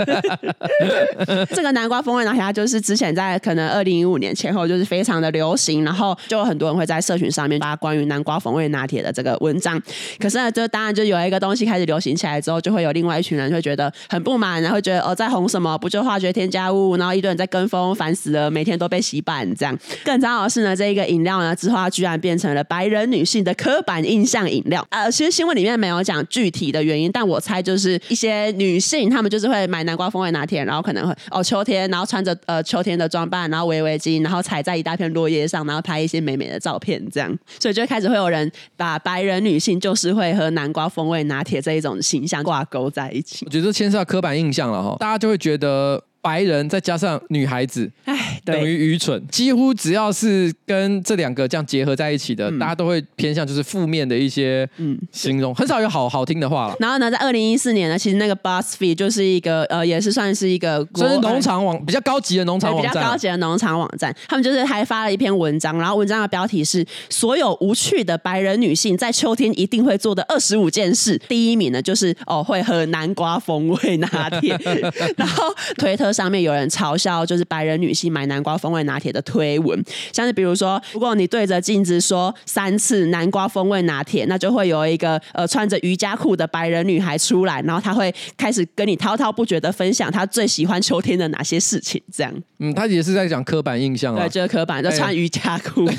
*laughs* 这个南瓜风味拿铁，它就是之前在可能二零一五年前后就是非常的流行，然后就有很多人会在社群上面发关于南瓜风味拿铁的这个文章。可是呢，就当然就有一个东西开始流行起来之后，就会有另外一群人会觉得很不满，然后觉得哦在红什么，不就化学添加物，然后一堆人在跟风，烦死了，每天都被洗版这样。更糟的是呢，这一个饮料呢之后它居然变成了白人女性的刻板印象饮料。呃，其实新闻里面没有讲具体的原因，但我猜就是一些女性她们就是会买南瓜风味拿铁，然后可能会哦秋天，然后穿着呃秋天的装扮，然后围围巾，然后踩在一大片落叶上，然后拍一些美美的照片，这样，所以就开始会有人把白人女性就是会和南瓜风味拿铁这一种形象挂钩在一起。我觉得牵涉到刻板印象了哈，大家就会觉得。白人再加上女孩子，哎，等于愚蠢。几乎只要是跟这两个这样结合在一起的，嗯、大家都会偏向就是负面的一些嗯形容，很少有好好听的话了。然后呢，在二零一四年呢，其实那个 BuzzFeed 就是一个呃，也是算是一个就是农场网比较高级的农场网站，比较高级的农场网站。他们就是还发了一篇文章，然后文章的标题是“所有无趣的白人女性在秋天一定会做的二十五件事”。第一名呢，就是哦会喝南瓜风味拿铁，*laughs* 然后推特。上面有人嘲笑，就是白人女性买南瓜风味拿铁的推文，像是比如说，如果你对着镜子说三次南瓜风味拿铁，那就会有一个呃穿着瑜伽裤的白人女孩出来，然后她会开始跟你滔滔不绝的分享她最喜欢秋天的哪些事情，这样。嗯，她也是在讲刻板印象啊，对，就是刻板，就穿瑜伽裤。欸、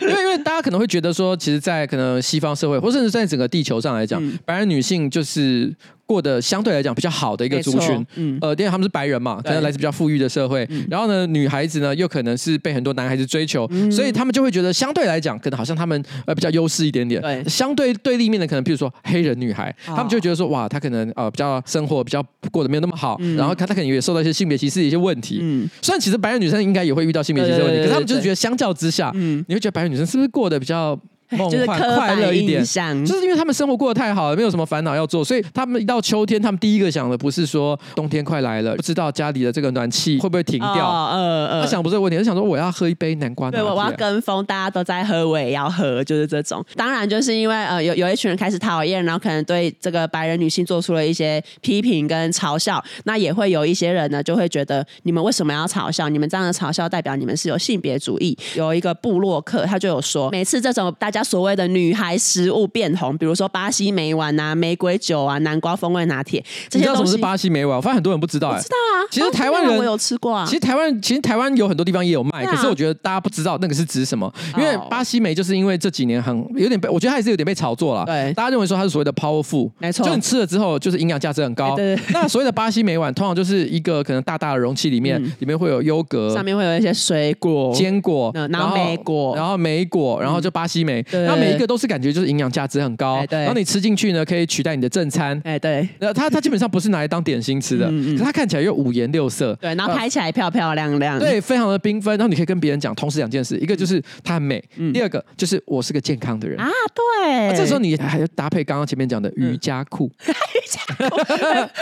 因为 *laughs* 因为大家可能会觉得说，其实，在可能西方社会，或甚至在整个地球上来讲，嗯、白人女性就是。过得相对来讲比较好的一个族群，嗯，呃，因为他们是白人嘛，可能来自比较富裕的社会，嗯、然后呢，女孩子呢又可能是被很多男孩子追求，嗯、所以他们就会觉得相对来讲，可能好像他们呃比较优势一点点。对，相对对立面的可能，比如说黑人女孩，哦、他们就会觉得说，哇，她可能呃比较生活比较过得没有那么好，嗯、然后她她可能也受到一些性别歧视的一些问题。嗯，虽然其实白人女生应该也会遇到性别歧视的问题，可是他们就是觉得相较之下，嗯，你会觉得白人女生是不是过得比较？梦幻快乐一点，就是因为他们生活过得太好了，没有什么烦恼要做，所以他们一到秋天，他们第一个想的不是说冬天快来了，不知道家里的这个暖气会不会停掉。呃呃，他想不是这个问题，他想说我要喝一杯南瓜拿铁。对，我要跟风，大家都在喝，我也要喝，就是这种。当然，就是因为呃，有有一群人开始讨厌，然后可能对这个白人女性做出了一些批评跟嘲笑。那也会有一些人呢，就会觉得你们为什么要嘲笑？你们这样的嘲笑代表你们是有性别主义。有一个部落客，他就有说，每次这种大家所谓的女孩食物变红，比如说巴西莓丸啊、玫瑰酒啊、南瓜风味拿铁，这些。你知道什么是巴西莓丸？我发现很多人不知道、欸。哎，知道啊。其实台湾人我有吃过啊。其实台湾其实台湾有很多地方也有卖，啊、可是我觉得大家不知道那个是指什么。因为巴西莓就是因为这几年很有点被，我觉得它也是有点被炒作了。对，大家认为说它是所谓的 power food，没错，就你吃了之后就是营养价值很高。欸、对，对，那所谓的巴西莓丸，通常就是一个可能大大的容器里面，嗯、里面会有优格，上面会有一些水果、坚果，然后莓果，然后莓果，然后就巴西莓，那、嗯、每一个都是感觉就是营养价值很高，然后你吃进去呢，可以取代你的正餐。哎，对，那它它基本上不是拿来当点心吃的，可是它看起来又五颜六色，对，然后拍起来漂漂亮亮，对，非常的缤纷。然后你可以跟别人讲同时两件事，一个就是它很美，第二个就是我是个健康的人。啊。对，这时候你还要搭配刚刚前面讲的瑜伽裤，瑜 *laughs* 伽裤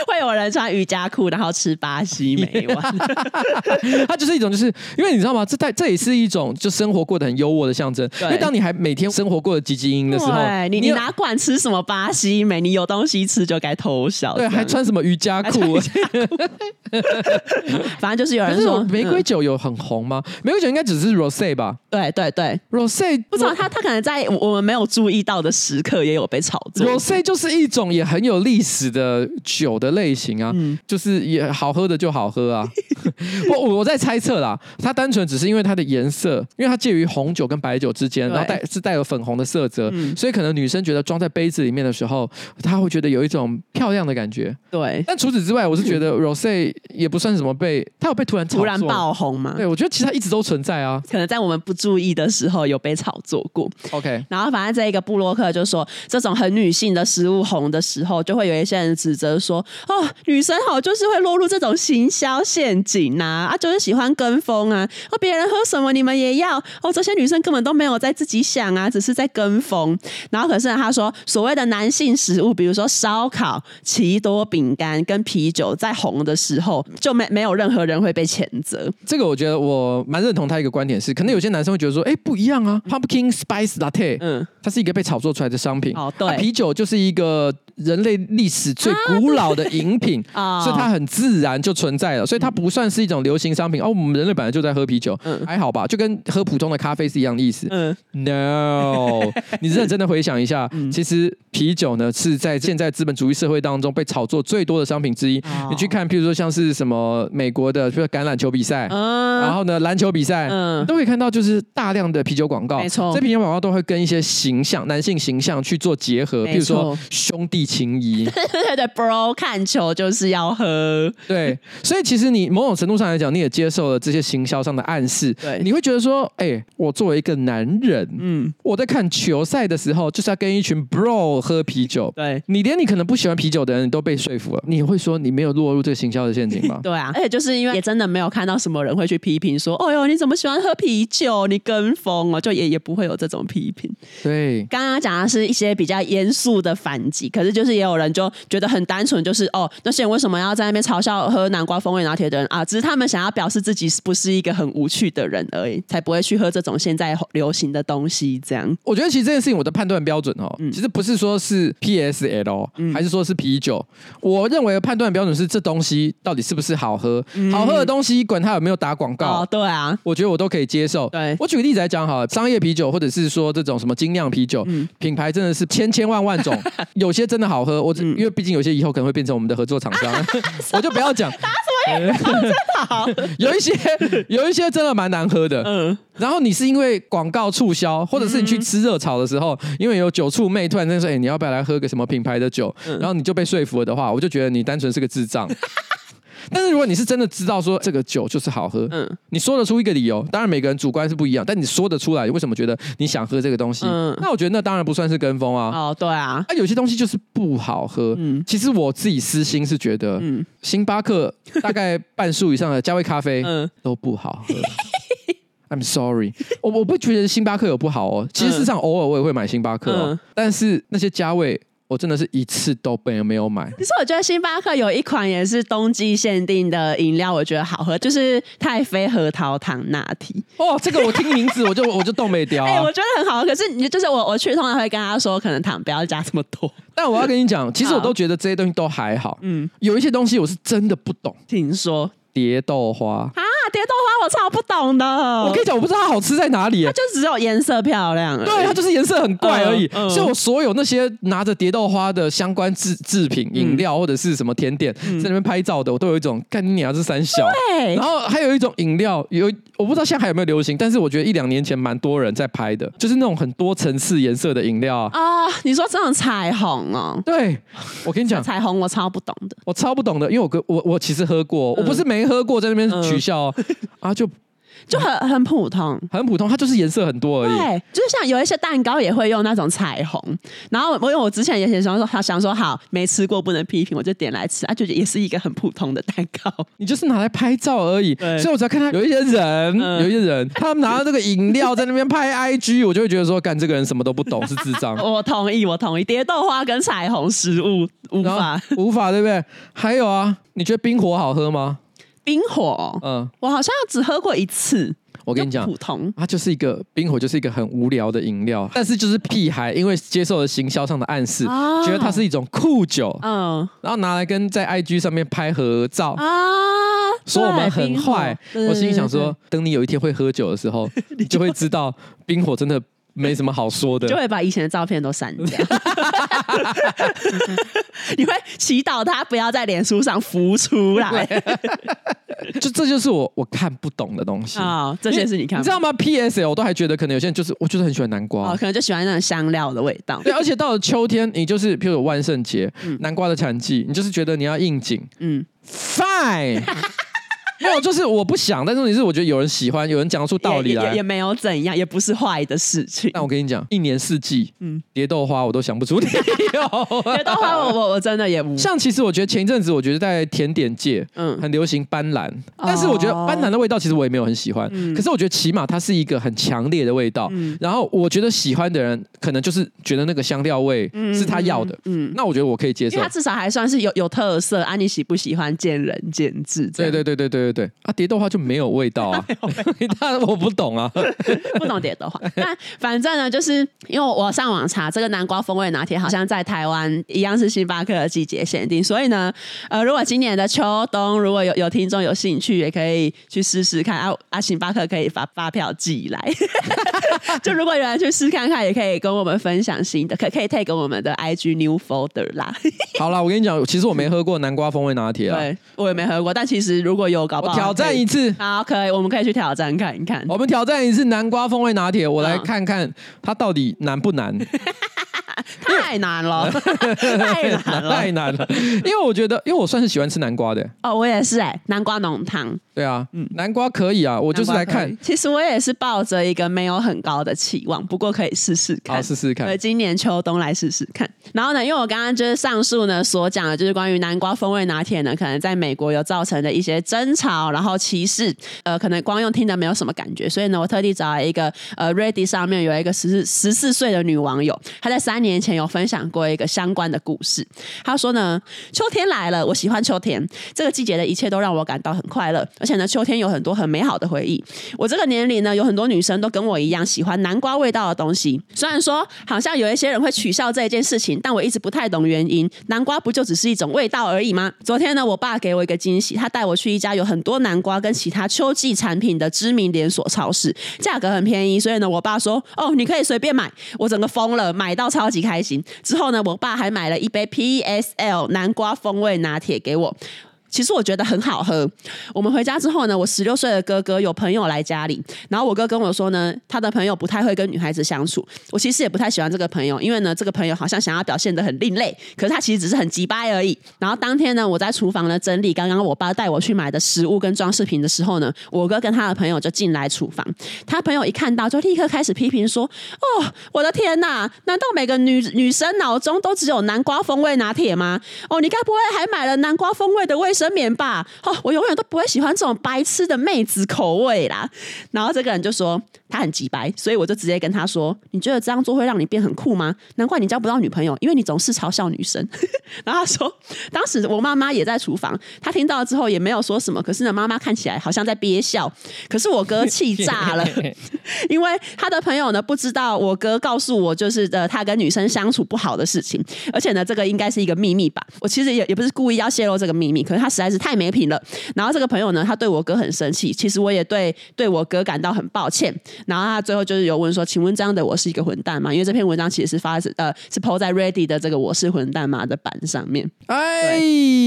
会有人穿瑜伽裤然后吃巴西莓丸，*laughs* 它就是一种就是因为你知道吗？这代这也是一种就生活过得很优渥的象征，因为当你还每天生活过得汲汲营营的时候。对你，你哪管吃什么巴西莓？你有东西吃就该偷笑。对，还穿什么瑜 *laughs* 伽裤？反正就是有人说玫瑰酒有很红吗？玫瑰酒应该只是 rose 吧？对对对，rose 不知道他他可能在我们没有注意到的时刻也有被炒作。rose 就是一种也很有历史的酒的类型啊，嗯就是也好喝的就好喝啊。*laughs* 我我我在猜测啦，它单纯只是因为它的颜色，因为它介于红酒跟白酒之间，然后带是带有粉红的色泽，所以可能。女生觉得装在杯子里面的时候，她会觉得有一种漂亮的感觉。对，但除此之外，我是觉得 *laughs* Rose 也不算是什么被，它有被突然突然爆红吗？对，我觉得其实它一直都存在啊，可能在我们不注意的时候有被炒作过。OK，然后反正这一个布洛克就说，这种很女性的食物红的时候，就会有一些人指责说，哦，女生好就是会落入这种行销陷阱。呐啊，啊，就是喜欢跟风啊，哦，别人喝什么你们也要，哦，这些女生根本都没有在自己想啊，只是在跟风。然后可是他说，所谓的男性食物，比如说烧烤、奇多饼干跟啤酒，在红的时候就没没有任何人会被谴责。这个我觉得我蛮认同他一个观点是，可能有些男生会觉得说，哎，不一样啊，Pumpkin Spice Latte，嗯，它是一个被炒作出来的商品，哦，对，啊、啤酒就是一个。人类历史最古老的饮品，*laughs* 啊、所以它很自然就存在了，所以它不算是一种流行商品。哦，我们人类本来就在喝啤酒，嗯、还好吧，就跟喝普通的咖啡是一样的意思。嗯，No，*laughs* 你认真的回想一下，嗯、其实啤酒呢是在现在资本主义社会当中被炒作最多的商品之一。哦、你去看，譬如说像是什么美国的，比如说橄榄球比赛，嗯、然后呢篮球比赛，嗯，都可以看到就是大量的啤酒广告。没错，这啤酒广告都会跟一些形象、男性形象去做结合，譬如说兄弟。情谊，*laughs* 对对 bro 看球就是要喝，对，所以其实你某种程度上来讲，你也接受了这些行销上的暗示，对，你会觉得说，哎、欸，我作为一个男人，嗯，我在看球赛的时候，就是要跟一群 bro 喝啤酒，对，你连你可能不喜欢啤酒的人你都被说服了，你会说你没有落入这个行销的陷阱吗？*laughs* 对啊，而且就是因为也真的没有看到什么人会去批评说，哦呦，你怎么喜欢喝啤酒？你跟风哦，就也也不会有这种批评。对，刚刚讲的是一些比较严肃的反击，可是就是也有人就觉得很单纯，就是哦，那些人为什么要在那边嘲笑喝南瓜风味拿铁的人啊？只是他们想要表示自己是不是一个很无趣的人而已，才不会去喝这种现在流行的东西。这样，我觉得其实这件事情我的判断标准哦，嗯、其实不是说是 PSL，、嗯、还是说是啤酒。我认为的判断标准是这东西到底是不是好喝，嗯、好喝的东西，管它有没有打广告，哦，对啊，我觉得我都可以接受。对，我举个例子来讲哈，商业啤酒或者是说这种什么精酿啤酒，嗯、品牌真的是千千万万种，*laughs* 有些真的好喝，我只、嗯、因为毕竟有些以后可能会变成我们的合作厂商，啊、*laughs* *laughs* 我就不要讲。*laughs* 打什么？真好。有一些有一些真的蛮难喝的。嗯。然后你是因为广告促销，或者是你去吃热炒的时候，因为有酒醋妹突然间说：“哎，你要不要来喝个什么品牌的酒？”然后你就被说服了的话，我就觉得你单纯是个智障。但是如果你是真的知道说这个酒就是好喝，嗯，你说得出一个理由，当然每个人主观是不一样，但你说得出来，为什么觉得你想喝这个东西？嗯，那我觉得那当然不算是跟风啊。哦，对啊，那有些东西就是不好喝。嗯，其实我自己私心是觉得，嗯，星巴克大概半数以上的加味咖啡，嗯，都不好喝。*laughs* I'm sorry，我我不觉得星巴克有不好哦。其实事实上偶尔我也会买星巴克哦，但是那些加味。我真的是一次都没有没有买。可是我觉得星巴克有一款也是冬季限定的饮料，我觉得好喝，就是太妃核桃糖拿铁。哦，这个我听名字我就我就动没掉。*laughs* 哎，我觉得很好喝，可是你就是我我去通常会跟他说，可能糖不要加这么多。但我要跟你讲，其实我都觉得这些东西都还好。嗯，有一些东西我是真的不懂。听说蝶豆花。蝶豆花我超不懂的，我跟你讲，我不知道它好吃在哪里，它就只有颜色漂亮，对，它就是颜色很怪而已。所以我所有那些拿着蝶豆花的相关制制品、饮料或者是什么甜点在那边拍照的，我都有一种干你娘这三小。对，然后还有一种饮料，有我不知道现在还有没有流行，但是我觉得一两年前蛮多人在拍的，就是那种很多层次颜色的饮料啊。你说这种彩虹哦？对，我跟你讲，彩虹我超不懂的，我超不懂的，因为我跟我我其实喝过，我不是没喝过，在那边取笑。*laughs* 啊，就 *laughs* 就很很普通，很普通，它就是颜色很多而已。对，就是像有一些蛋糕也会用那种彩虹。然后我因为我之前也想说，他想说好没吃过不能批评，我就点来吃啊，就也是一个很普通的蛋糕。*laughs* 你就是拿来拍照而已，所以我只要看到有一些人，嗯、有一些人，他们拿到这个饮料在那边拍 IG，我就会觉得说，干这个人什么都不懂，是智障。我同意，我同意，蝶豆花跟彩虹食物无法无法，对不对？还有啊，你觉得冰火好喝吗？冰火，嗯，我好像只喝过一次。我跟你讲，普通，它就是一个冰火，就是一个很无聊的饮料。但是就是屁孩，因为接受了行销上的暗示，啊、觉得它是一种酷酒，嗯，然后拿来跟在 IG 上面拍合照啊，说我们很坏。我心里想说，等你有一天会喝酒的时候，*laughs* 你就会知道冰火真的。没什么好说的，就会把以前的照片都删掉。*laughs* 你会祈祷他不要在脸书上浮出来。*laughs* 就这就是我我看不懂的东西啊、哦！这些是你看，你知道吗？PSL 我都还觉得可能有些人就是，我就是很喜欢南瓜，哦，可能就喜欢那种香料的味道。对，而且到了秋天，你就是譬如万圣节，嗯、南瓜的产季，你就是觉得你要应景，嗯，Fine。*laughs* *laughs* 没有，就是我不想，但是问题是我觉得有人喜欢，有人讲出道理来，也没有怎样，也不是坏的事情。但我跟你讲，一年四季，嗯，蝶豆花我都想不出理由。*laughs* 蝶豆花我我我真的也无 *laughs* 像。其实我觉得前一阵子，我觉得在甜点界，嗯，很流行斑斓，但是我觉得斑斓的味道其实我也没有很喜欢。嗯，可是我觉得起码它是一个很强烈的味道。嗯，然后我觉得喜欢的人可能就是觉得那个香料味是他要的。嗯，那我觉得我可以接受，它至少还算是有有特色。啊，你喜不喜欢见仁见智。对对对对对对对。啊，蝶豆花就没有味道啊！*laughs* 但 *laughs* 我不懂啊，*laughs* 不懂蝶豆花。那反正呢，就是因为我上网查这个南瓜风味拿铁，好像在台湾一样是星巴克的季节限定。所以呢，呃，如果今年的秋冬，如果有有听众有兴趣，也可以去试试看。啊啊，星巴克可以发发票寄来。就如果有人去试看看，也可以跟我们分享新的，可可以 take 我们的 IG new folder 啦。好啦，我跟你讲，其实我没喝过南瓜风味拿铁啊，对，我也没喝过。但其实如果有搞不好，挑战一次，好，可以，我们可以去挑战看一看。我们挑战一次南瓜风味拿铁，我来看看它到底难不难。*laughs* 太难了，*laughs* 太难了，太难了。因为我觉得，因为我算是喜欢吃南瓜的。哦，我也是哎，南瓜浓汤。对啊，嗯，南瓜可以啊，我就是来看。其实我也是抱着一个没有很高的期望，不过可以试试看，好试试看。对，今年秋冬来试试看。然后呢，因为我刚刚就是上述呢所讲的，就是关于南瓜风味拿铁呢，可能在美国有造成的一些争吵，然后歧视，呃，可能光用听的没有什么感觉，所以呢，我特地找了一个呃 Reddit 上面有一个十四十四岁的女网友，她在三年前有分享过一个相关的故事。他说呢，秋天来了，我喜欢秋天，这个季节的一切都让我感到很快乐，而且呢，秋天有很多很美好的回忆。我这个年龄呢，有很多女生都跟我一样喜欢南瓜味道的东西。虽然说好像有一些人会取笑这一件事情，但我一直不太懂原因。南瓜不就只是一种味道而已吗？昨天呢，我爸给我一个惊喜，他带我去一家有很多南瓜跟其他秋季产品的知名连锁超市，价格很便宜，所以呢，我爸说：“哦，你可以随便买。”我整个疯了，买到超级开心。之后呢，我爸还买了一杯 PSL 南瓜风味拿铁给我。其实我觉得很好喝。我们回家之后呢，我十六岁的哥哥有朋友来家里，然后我哥跟我说呢，他的朋友不太会跟女孩子相处。我其实也不太喜欢这个朋友，因为呢，这个朋友好像想要表现得很另类，可是他其实只是很急掰而已。然后当天呢，我在厨房呢整理刚刚我爸带我去买的食物跟装饰品的时候呢，我哥跟他的朋友就进来厨房。他朋友一看到就立刻开始批评说：“哦，我的天哪！难道每个女女生脑中都只有南瓜风味拿铁吗？哦，你该不会还买了南瓜风味的卫生？”真棉吧，哦，我永远都不会喜欢这种白痴的妹子口味啦。然后这个人就说他很急白，所以我就直接跟他说：“你觉得这样做会让你变很酷吗？难怪你交不到女朋友，因为你总是嘲笑女生。*laughs* ”然后他说，当时我妈妈也在厨房，她听到了之后也没有说什么。可是呢，妈妈看起来好像在憋笑。可是我哥气炸了，*laughs* 因为他的朋友呢不知道我哥告诉我就是呃他跟女生相处不好的事情，而且呢这个应该是一个秘密吧。我其实也也不是故意要泄露这个秘密，可是他。实在是太没品了。然后这个朋友呢，他对我哥很生气。其实我也对对我哥感到很抱歉。然后他最后就是有问说：“请问这样的我是一个混蛋吗？”因为这篇文章其实是发呃是 po 在 Reddit 的这个“我是混蛋吗”的版上面。哎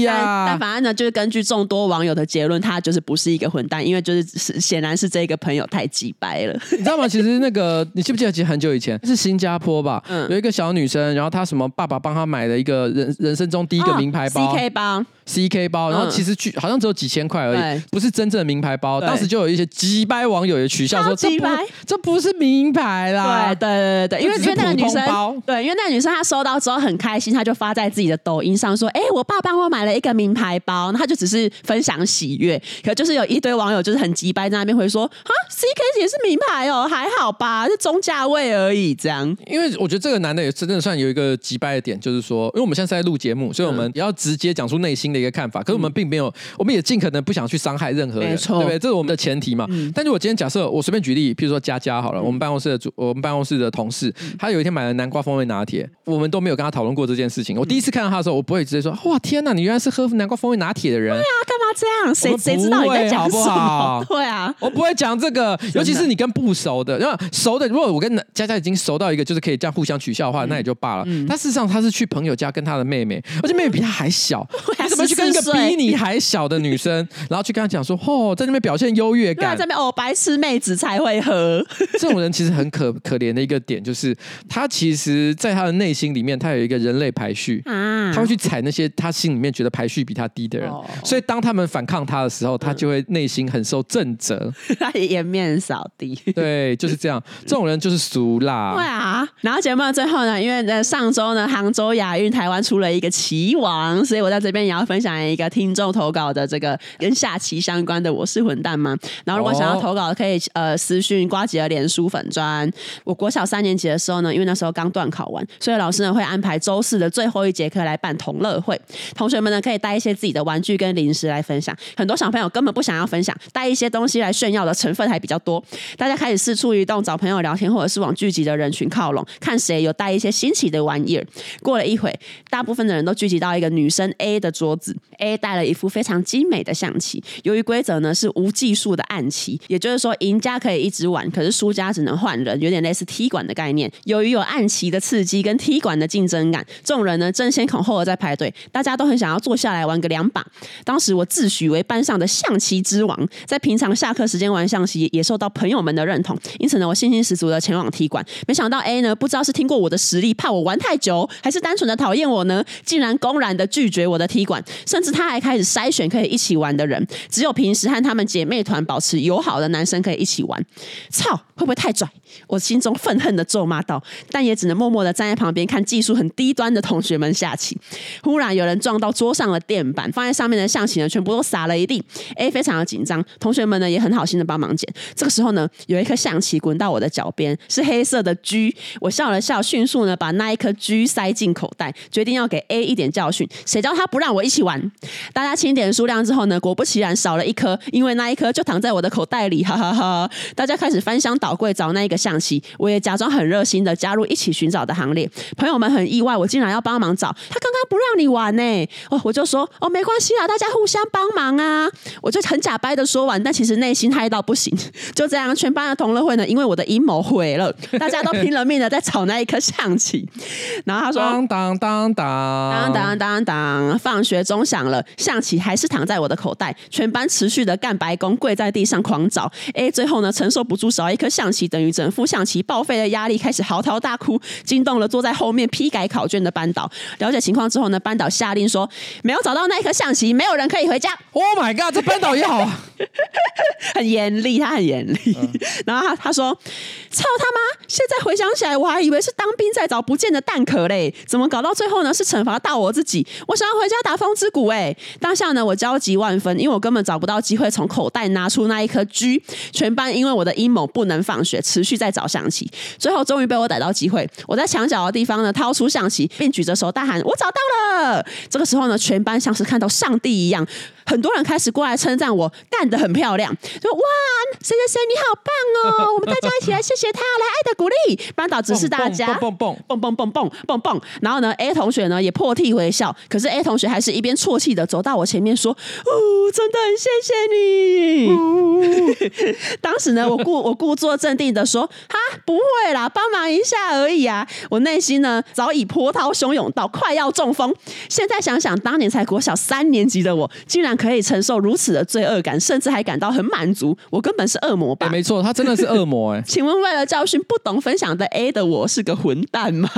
呀！但，但反正呢，就是根据众多网友的结论，他就是不是一个混蛋，因为就是是显然是这个朋友太鸡掰了。你知道吗？其实那个你记不记得？其实很久以前 *laughs* 是新加坡吧？嗯，有一个小女生，然后她什么爸爸帮她买了一个人人生中第一个名牌包、哦、CK 包。CK 包，然后其实去好像只有几千块而已，不是真正的名牌包。当时就有一些鸡掰网友也取笑说：“这不，这不是名牌啦。”对对对对，因为因为那个女生，对，因为那个女生她收到之后很开心，她就发在自己的抖音上说：“哎，我爸帮我买了一个名牌包。”她就只是分享喜悦，可就是有一堆网友就是很急掰在那边会说：“啊，CK 也是名牌哦，还好吧，是中价位而已。”这样，因为我觉得这个男的也真的算有一个急掰的点，就是说，因为我们现在是在录节目，所以我们也要直接讲出内心的。一个看法，可是我们并没有，我们也尽可能不想去伤害任何人，对不对？这是我们的前提嘛。嗯、但是我今天假设，我随便举例，譬如说佳佳好了，嗯、我们办公室的主，我们办公室的同事，他有一天买了南瓜风味拿铁，我们都没有跟他讨论过这件事情。我第一次看到他的时候，我不会直接说：“哇，天哪，你原来是喝南瓜风味拿铁的人。”对啊，干嘛这样？谁谁知道你在讲什么？好不好？对啊，我不会讲这个，尤其是你跟不熟的，然后熟的，如果我跟佳佳已经熟到一个就是可以这样互相取笑的话，那也就罢了。嗯、但事实上他是去朋友家跟他的妹妹，而且妹妹比他还小，你怎么去跟一个比你还小的女生，然后去跟他讲说，哦，在那边表现优越感，在那边哦，白痴妹子才会喝。这种人其实很可可怜的一个点，就是他其实在他的内心里面，他有一个人类排序啊，他会去踩那些他心里面觉得排序比他低的人，哦、所以当他们反抗他的时候，他就会内心很受震责，*laughs* 他颜面扫地。对，就是这样，这种人就是俗啦。对啊，然后节目的最后呢，因为在上周呢，杭州亚运台湾出了一个棋王，所以我在这边也要分享一个听众投稿的这个跟下棋相关的我是混蛋吗？然后如果想要投稿，可以呃私讯瓜姐的脸书粉砖。我国小三年级的时候呢，因为那时候刚段考完，所以老师呢会安排周四的最后一节课来办同乐会，同学们呢可以带一些自己的玩具跟零食来分享。很多小朋友根本不想要分享，带一些东西来炫耀的成分还比较多。大家开始四处移动，找朋友聊天，或者是往聚集的人群靠拢，看谁有带一些新奇的玩意儿。过了一会，大部分的人都聚集到一个女生 A 的桌子，A 带了一副非常精美的象棋。由于规则呢是无计数的暗棋，也就是说赢家可以一直玩，可是输家只能换人，有点类似踢馆的概念。由于有暗棋的刺激跟踢馆的竞争感，众人呢争先恐后的在排队，大家都很想要坐下来玩个两把。当时我自诩为班上的象棋之王，在平常下课时间玩象棋也受到朋友们的认同，因此呢我信心十足的前往踢馆。没想到 A 呢不知道是听过我的实力，怕我玩太久，还是单纯的讨厌我呢，竟然公然的拒绝我的踢馆，甚至他还开始筛选可以一起玩的人，只有平时和他们姐妹团保持友好的男生可以一起玩。操，会不会太拽？我心中愤恨的咒骂道，但也只能默默的站在旁边看技术很低端的同学们下棋。忽然有人撞到桌上的垫板，放在上面的象棋呢，全部都洒了一地。A 非常的紧张，同学们呢也很好心的帮忙捡。这个时候呢，有一颗象棋滚到我的脚边，是黑色的 G。我笑了笑，迅速呢把那一颗 G 塞进口袋，决定要给 A 一点教训。谁叫他不让我一起玩？大家清点数量之后呢，果不其然少了一颗，因为那一颗就躺在我的口袋里，哈哈哈。大家开始翻箱倒柜找那一个象棋，我也假装很热心的加入一起寻找的行列。朋友们很意外，我竟然要帮忙找，他刚刚不让你玩呢、欸。哦，我就说哦，没关系啦，大家互相帮忙啊。我就很假掰的说完，但其实内心嗨到不行。*laughs* 就这样，全班的同乐会呢，因为我的阴谋毁了，大家都拼了命的在找那一颗象棋。然后他说当当当当当当当当，放学钟响了，象棋还是躺在我的口袋，全班持续的干白工，跪在地上狂找。哎，最后呢，承受不住少一颗象棋等于整副象棋报废的压力，开始嚎啕大哭，惊动了坐在后面批改考卷的班导。了解情况之后呢，班导下令说，没有找到那一颗象棋，没有人可以回家。Oh *laughs* my god，这班导也好，*laughs* 很严厉，他很严厉。嗯、然后他他说，操他妈！现在回想起来，我还以为是当兵在找不见的蛋壳嘞，怎么搞到最后呢？是惩罚到我自己。我想要回家打风之谷哎！当下呢，我焦急万分，因为我根本找不到机会从口袋拿出那一颗狙。全班因为我的阴谋不能放学，持续在找象棋。最后终于被我逮到机会，我在墙角的地方呢掏出象棋，并举着手大喊：“我找到了！”这个时候呢，全班像是看到上帝一样，很多人开始过来称赞我干得很漂亮，说：“哇，谁谁谁你好棒哦！”我们大家一起来谢谢他，来爱的鼓励。班导指示大家蹦蹦蹦蹦蹦蹦蹦蹦，然后呢，A 同学呢也破涕为笑，可是 A 同学还是一边啜泣的走到我前面说：“哦，真的很谢谢你。哦” *laughs* 当时呢，我故我故作镇定的说：“哈，不会啦，帮忙一下而已啊。”我内心呢早已波涛汹涌到快要中风。现在想想，当年才国小三年级的我，竟然可以承受如此的罪恶感，甚至还感到很满足。我根本是恶魔吧？欸、没错，他真的是恶魔哎。请问，为了教训不懂分享的 A 的我是个混蛋吗？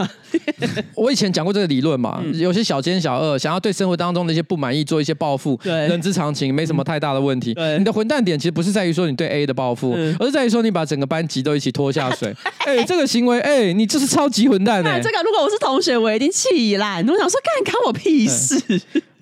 *laughs* 我以前讲过这个理论嘛，嗯、有些小奸小恶，想要对生活当中的一些不满意做一些报复，对，人之常情，没什么太大的问题。对，你的混蛋点其实不是在于说你对 A 的报复，嗯、而是在于说你把整个班级都一起拖下水。*laughs* 哎、欸，这个行为，哎、欸，你就是超级混蛋哎、欸！这个如果我是同学，我一定气烂。我想说，干，干我屁事。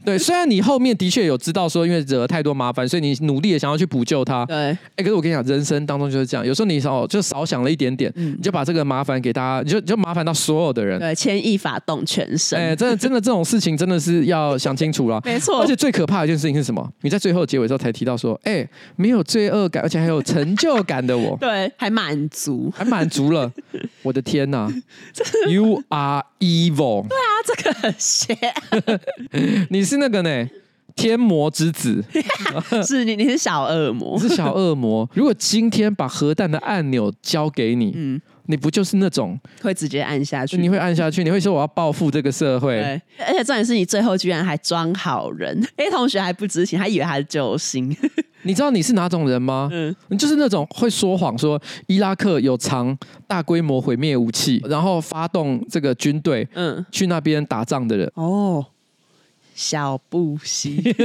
对，虽然你后面的确有知道说，因为惹了太多麻烦，所以你努力的想要去补救他。对，哎，可是我跟你讲，人生当中就是这样，有时候你少就少想了一点点，嗯、你就把这个麻烦给大家，你就就麻烦到所有的人。对，牵一发动全身。哎，真的真的这种事情真的是要想清楚了。*laughs* 没错，而且最可怕的一件事情是什么？你在最后结尾的时候才提到说，哎，没有罪恶感，而且还有成就感的我，*laughs* 对，还满足，还满足了。*laughs* 我的天哪，You are evil。对啊，这个很邪。*laughs* 你是那个呢？天魔之子，*laughs* 是你，你是小恶魔，你是小恶魔。如果今天把核弹的按钮交给你，嗯。你不就是那种会直接按下去？你会按下去？你会说我要报复这个社会？对，而且重点是你最后居然还装好人，A 同学还不知情，还以为他是救星。你知道你是哪种人吗？嗯，你就是那种会说谎，说伊拉克有藏大规模毁灭武器，然后发动这个军队，嗯，去那边打仗的人。哦。小布希。*laughs*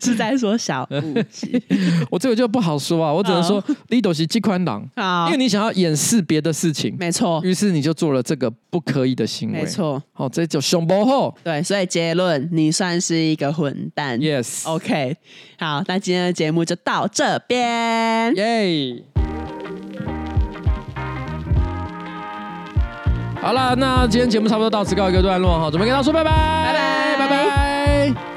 是在说小布希，*laughs* 我这个就不好说啊，我只能说你都是这款人，因为你想要掩饰别的事情，没错，于是你就做了这个不可以的行为，没错，好，这就熊博后，对，所以结论你算是一个混蛋，yes，OK，好，那今天的节目就到这边，耶。好了，那今天节目差不多到此告一个段落哈，准备跟大家说拜拜，拜拜，拜拜。